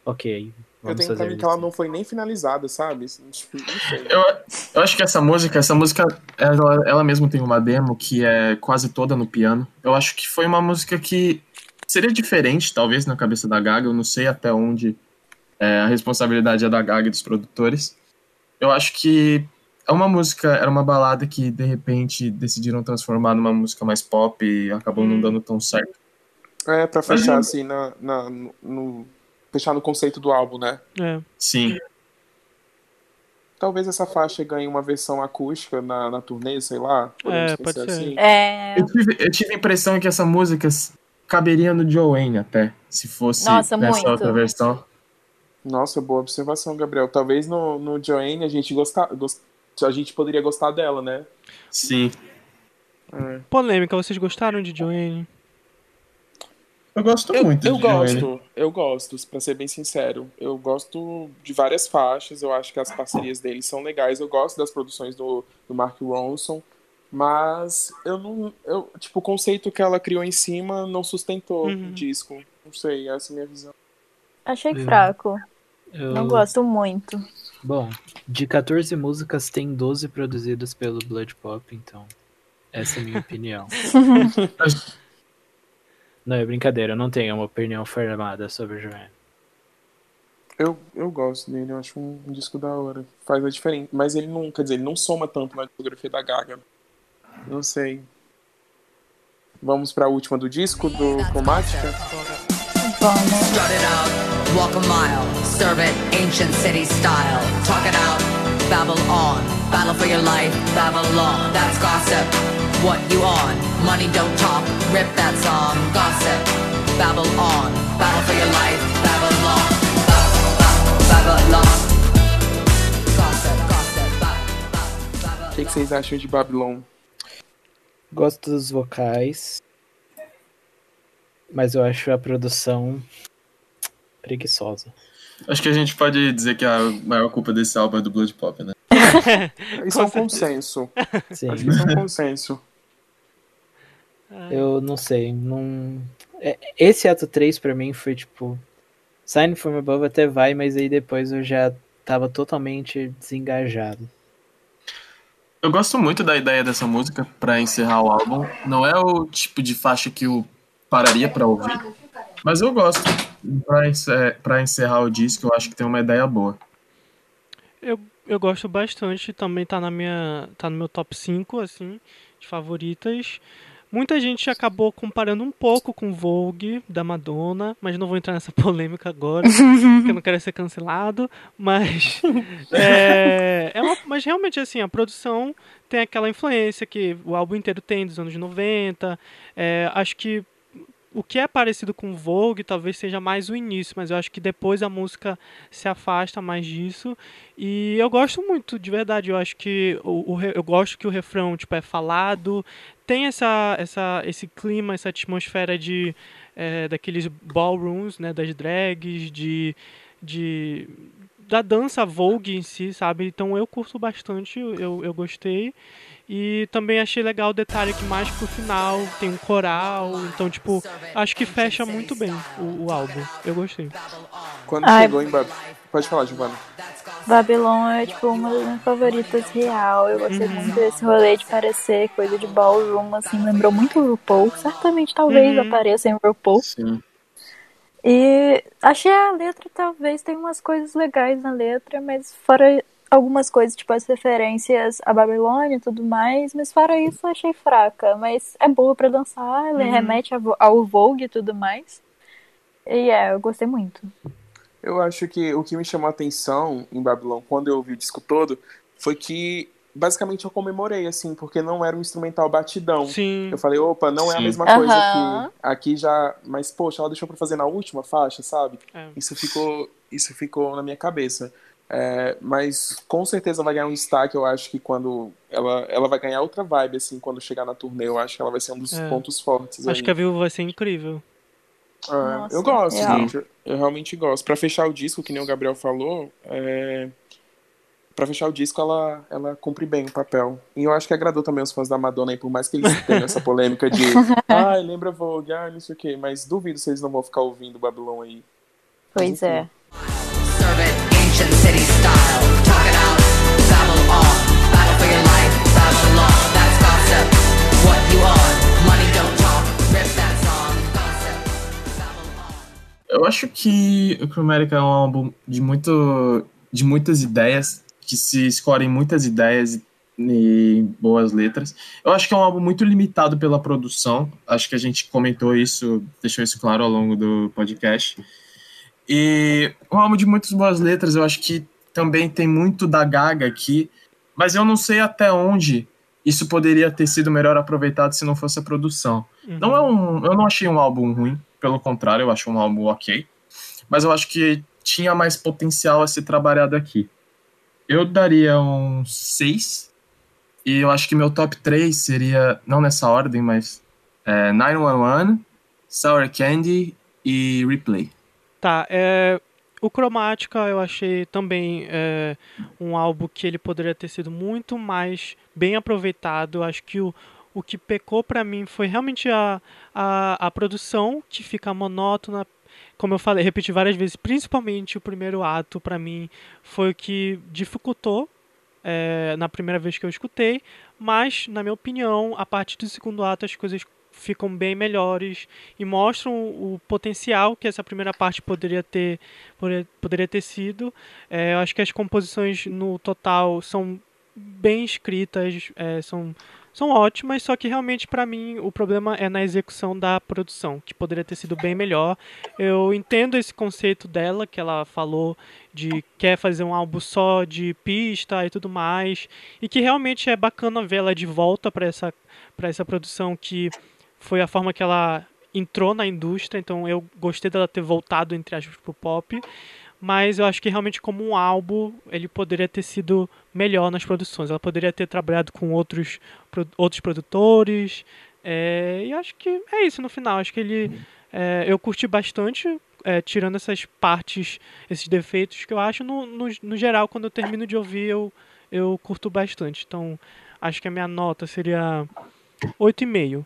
Ok, eu vamos tenho pra mim que ela não foi nem finalizada, sabe? Não sei. Eu, eu acho que essa música, essa música, ela, ela mesma tem uma demo que é quase toda no piano. Eu acho que foi uma música que seria diferente, talvez, na cabeça da Gaga. Eu não sei até onde é, a responsabilidade é da Gaga e dos produtores. Eu acho que é uma música, era uma balada que de repente decidiram transformar numa música mais pop e acabou não Hum. dando tão certo. É, pra fechar, eu- assim, na, na- no, no- fechar no conceito do álbum, né? É. Sim. Talvez essa faixa ganhe uma versão acústica na, na turnê, sei lá. É, pode ser. assim. É. Eu tive, eu tive a impressão que essa música caberia no Joanne até, se fosse Nossa, nessa muito. outra versão. Nossa, boa observação, Gabriel. Talvez no, no Joanne a gente gostar, gost... a gente poderia gostar dela, né? Sim. É. Polêmica, vocês gostaram de Joanne? Eu gosto Eu, muito eu gosto, eu gosto, pra ser bem sincero. Eu gosto de várias faixas, eu acho que as parcerias deles são legais. Eu gosto das produções do, do Mark Ronson, mas eu não. Eu, tipo, o conceito que ela criou em cima não sustentou Uhum. o disco. Não sei, essa é a minha visão. Achei fraco. Eu- Não gosto muito. Bom, de 14 músicas, tem 12 produzidas pelo Blood Pop, então. Essa é a minha opinião. Não, é brincadeira, eu não tenho uma opinião formada sobre Joanne. Eu, eu gosto dele, eu acho um, disco da hora. Faz a diferença. Mas ele não, quer dizer, ele não soma tanto na discografia da Gaga. Não sei. Vamos pra última do disco, do Chromatica? Vamos. Strut it out, walk a mile, serve it ancient city style. Talk it out, babble on. Battle for your life, Babylon. That's gossip. What you on? Money don't talk. Rip that song. Gossip. Babble on. Battle for your life, Babylon. Ba- ba- Babylon. Gossip, gossip. Ba- ba- Babylon. O que, que vocês acham de Babylon? Gosto dos vocais. Mas eu acho a produção preguiçosa. Acho que a gente pode dizer que a maior culpa desse álbum é do Blood Pop, né? Isso é um consenso. Sim. Acho que isso é um consenso. Eu não sei, não. é- Esse ato 3 pra mim foi tipo. Sign from Above até vai, mas aí depois eu já tava totalmente desengajado. Eu gosto muito da ideia dessa música pra encerrar o álbum. Não é o tipo de faixa que eu pararia pra ouvir, mas eu gosto. Pra encerrar o disco, eu acho que tem uma ideia boa. Eu, eu gosto bastante, também tá na minha. tá no meu top 5, assim, de favoritas. Muita gente acabou comparando um pouco com Vogue da Madonna, mas não vou entrar nessa polêmica agora, porque eu não quero ser cancelado. Mas, é, é uma- mas realmente, assim, a produção tem aquela influência que o álbum inteiro tem dos anos 90. É, acho que o que é parecido com Vogue talvez seja mais o início, mas eu acho que depois a música se afasta mais disso. E eu gosto muito, de verdade. Eu acho que o, o eu gosto que o refrão tipo, é falado, tem essa, essa, esse clima, essa atmosfera de é, daqueles ballrooms, né, das drags, de, de da dança Vogue em si, sabe? Então eu curto bastante, eu, eu gostei. E também achei legal o detalhe que mais pro final tem um coral, então tipo, acho que fecha muito bem o, o álbum. Eu gostei. Quando Ai. chegou em Babylon. Pode falar, Giovanna. Babylon é tipo uma das minhas favoritas real. Eu gostei muito desse rolê de parecer coisa de ballroom, assim, lembrou muito o RuPaul. Certamente talvez Uhum. apareça em RuPaul. Sim. E achei a letra, talvez, tem umas coisas legais na letra, mas fora algumas coisas, tipo as referências a Babilônia e tudo mais, mas fora isso achei fraca. Mas é boa pra dançar, ele remete ao ao Vogue e tudo mais. E é, eu gostei muito. Eu acho que o que me chamou a atenção em Babylon, quando eu ouvi o disco todo, foi que basicamente eu comemorei, assim, porque não era um instrumental batidão. Sim. Eu falei, opa, não é a Sim. mesma coisa Aham. que aqui já. Mas, poxa, ela deixou pra fazer na última faixa, sabe? É. Isso ficou, isso ficou na minha cabeça. É, mas com certeza vai ganhar um destaque. Eu acho que quando ela, ela vai ganhar outra vibe, assim, quando chegar na turnê. Eu acho que ela vai ser um dos É. pontos fortes. Acho aí. que a Viúva vai ser incrível. É, Nossa, eu gosto, gente. Eu, eu realmente gosto. Pra fechar o disco, que nem o Gabriel falou, pra fechar o disco, ela, ela cumpre bem o papel. E eu acho que agradou também os fãs da Madonna, aí, por mais que eles tenham essa polêmica de ai, lembra Vogue, ai, não sei o quê. Mas duvido se eles não vão ficar ouvindo Babylon aí. Pois é. Eu acho que o Chromatica é um álbum de, muito, de muitas ideias, que se escolhem muitas ideias e boas letras. Eu acho que é um álbum muito limitado pela produção. Acho que a gente comentou isso, deixou isso claro ao longo do podcast. E um álbum de muitas boas letras, eu acho que também tem muito da Gaga aqui, mas eu não sei até onde isso poderia ter sido melhor aproveitado se não fosse a produção. Uhum. Não é um, eu não achei um álbum ruim, pelo contrário, eu acho um álbum ok. Mas eu acho que tinha mais potencial a ser trabalhado aqui. Eu daria um 6. E eu acho que meu top 3 seria, não nessa ordem, mas é, 911, Sour Candy e Replay. Tá, é, o Chromatica eu achei também é, um álbum que ele poderia ter sido muito mais bem aproveitado. Acho que o, o que pecou pra mim foi realmente a, a, a produção, que fica monótona. Como eu falei, repeti várias vezes, principalmente o primeiro ato, pra mim, foi o que dificultou é, na primeira vez que eu escutei. Mas, na minha opinião, a partir do segundo ato as coisas ficam bem melhores e mostram o potencial que essa primeira parte poderia ter poderia ter sido. É, eu acho que as composições no total são bem escritas, é, são são ótimas, só que realmente pra mim o problema é na execução da produção, que poderia ter sido bem melhor. Eu entendo esse conceito dela, que ela falou de quer fazer um álbum só de pista e tudo mais, e que realmente é bacana ver ela de volta para essa, pra essa produção que foi a forma que ela entrou na indústria, então eu gostei dela ter voltado, entre aspas, pro pop, mas eu acho que realmente como um álbum ele poderia ter sido melhor nas produções. Ela poderia ter trabalhado com outros, outros produtores. é, e acho que é isso no final. Acho que ele. é, eu curti bastante, é, tirando essas partes, esses defeitos que eu acho. No, no, no geral, quando eu termino de ouvir, eu, eu curto bastante. Então, acho que a minha nota seria 8,5.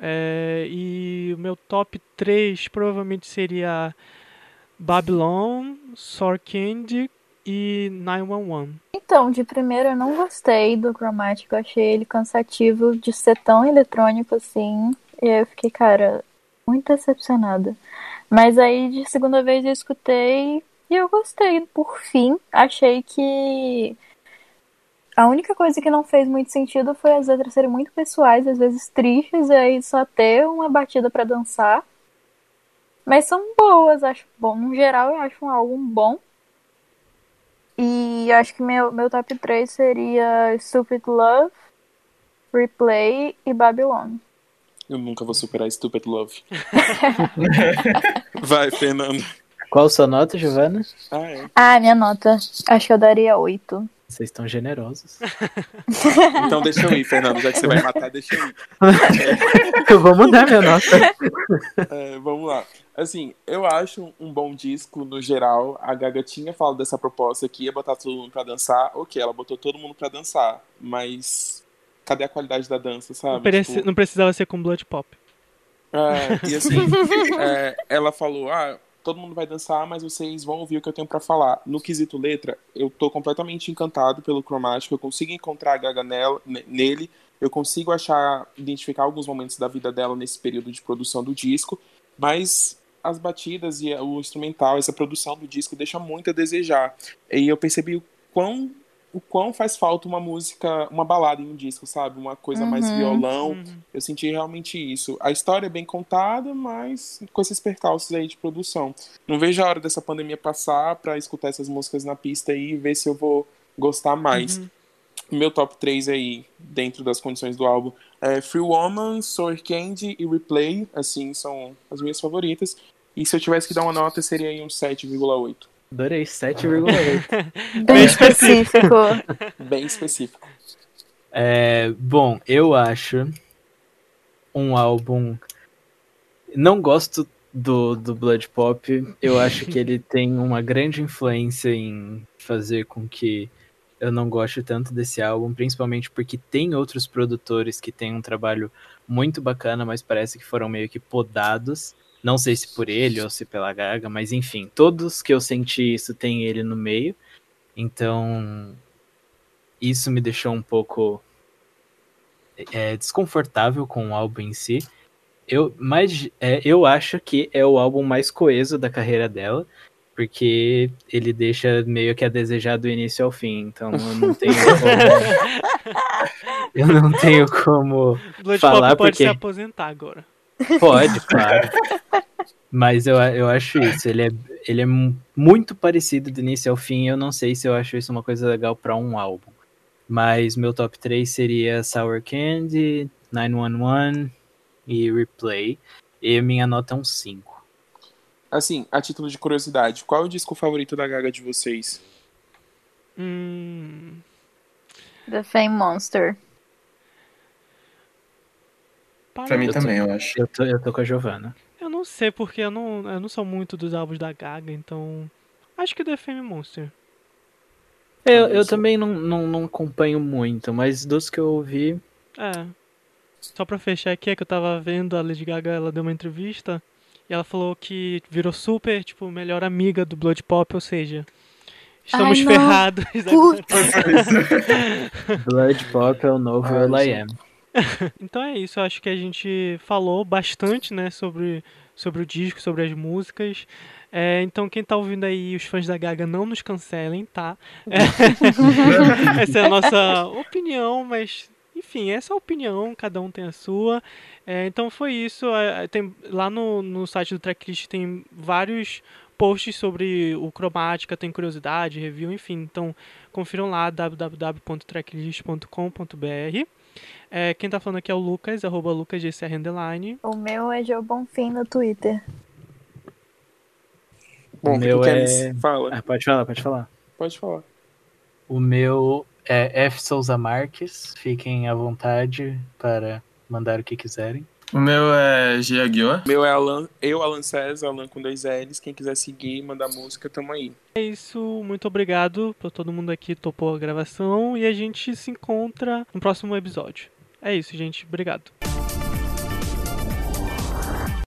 É, e o meu top 3 provavelmente seria Babylon, Sour Candy e 911. Então, de primeira eu não gostei do cromático, eu achei ele cansativo de ser tão eletrônico assim. E eu fiquei, cara, muito decepcionada. Mas aí de segunda vez eu escutei e eu gostei. Por fim, achei que a única coisa que não fez muito sentido foi as letras serem muito pessoais, às vezes tristes, e aí só ter uma batida pra dançar. Mas são boas, acho bom. No geral, eu acho um álbum bom. E acho que meu, meu top 3 seria Stupid Love, Replay e Babylon. Eu nunca vou superar Stupid Love. Vai, Fernando. Qual sua nota, Giovanna? Ah, é. Ah, minha nota. Acho que eu daria 8. Vocês estão generosos. Então deixa eu ir, Fernando. Já que você vai matar, deixa eu ir. eu vou mudar minha nota. É, vamos lá. Assim, eu acho um bom disco no geral. A Gaga tinha falado dessa proposta que ia botar todo mundo pra dançar. Ok, ela botou todo mundo pra dançar. Mas cadê a qualidade da dança, sabe? Não, preci- Tipo, não precisava ser com Blood Pop. É, e assim, é, ela falou: ah, todo mundo vai dançar, mas vocês vão ouvir o que eu tenho pra falar. No quesito letra, eu tô completamente encantado pelo cromático, eu consigo encontrar a Gaga nela, ne- nele, eu consigo achar, identificar alguns momentos da vida dela nesse período de produção do disco, mas as batidas e o instrumental, essa produção do disco deixa muito a desejar. E eu percebi o quão o quão faz falta uma música, uma balada em um disco, sabe? Uma coisa mais Uhum. violão, Uhum. eu senti realmente isso. A história é bem contada, mas com esses percalços aí de produção. Não vejo a hora dessa pandemia passar pra escutar essas músicas na pista e ver se eu vou gostar mais. Uhum. Meu top 3 aí, dentro das condições do álbum, é Free Woman, Sour Candy e Replay, assim, são as minhas favoritas. E se eu tivesse que dar uma nota, seria aí um 7,8. Adorei, 7,8. Bem específico. Bem específico. É, bom, eu acho um álbum. Não gosto do, do Blood Pop. Eu acho que ele tem uma grande influência em fazer com que eu não goste tanto desse álbum, principalmente porque tem outros produtores que têm um trabalho muito bacana, mas parece que foram meio que podados. Não sei se por ele ou se pela Gaga, mas enfim, todos que eu senti isso tem ele no meio. Então, isso me deixou um pouco é, desconfortável com o álbum em si. Eu, mas é, eu acho que é o álbum mais coeso da carreira dela, porque ele deixa meio que a desejar do início ao fim. Então eu não tenho como. eu não tenho como. Blood Falar Pop pode porque- se aposentar agora. Pode, claro. Mas eu, eu acho isso. Ele é, ele é mu- muito parecido do início ao fim. Eu não sei se eu acho isso uma coisa legal pra um álbum. Mas meu top 3 seria Sour Candy, 911 e Replay. E minha nota é um 5. Assim, a título de curiosidade, qual é o disco favorito da Gaga de vocês? Hum, The Fame Monster. Pra mim Eu tô- também, eu acho. Eu tô, eu tô com a Giovanna. Eu não sei porque eu não, eu não sou muito dos álbuns da Gaga, então. Acho que The Fame Monster. Eu, eu também não, não, não acompanho muito, mas dos que eu ouvi. É. Só pra fechar aqui, é que eu tava vendo a Lady Gaga, ela deu uma entrevista e ela falou que virou super, tipo, melhor amiga do Blood Pop, ou seja, estamos Ai, ferrados. Blood Pop é o novo Will.i.am. Então é isso, acho que a gente falou bastante, né, sobre, sobre o disco, sobre as músicas. É, então quem tá ouvindo aí, os fãs da Gaga, não nos cancelem, tá? É, essa é a nossa opinião, mas enfim, essa é a opinião, cada um tem a sua. É, então foi isso. É, tem, lá no, no site do Tracklist tem vários posts sobre o cromática, tem curiosidade, review, enfim. Então confiram lá www.tracklist.com.br. É, quem tá falando aqui é o Lucas, arroba lucasgcr underline. O meu é Joe Bonfim no Twitter. Bom, O meu é-? Fala, Ah, pode falar, pode falar. pode falar. O meu é F. Souza Marques. Fiquem à vontade para mandar o que quiserem. O meu é Gia Guior. Meu é Alan, eu, Alan César, Alan com dois L's. Quem quiser seguir, mandar música, tamo aí. É isso, muito obrigado por todo mundo aqui que topou a gravação e a gente se encontra no próximo episódio. É isso, gente. Obrigado.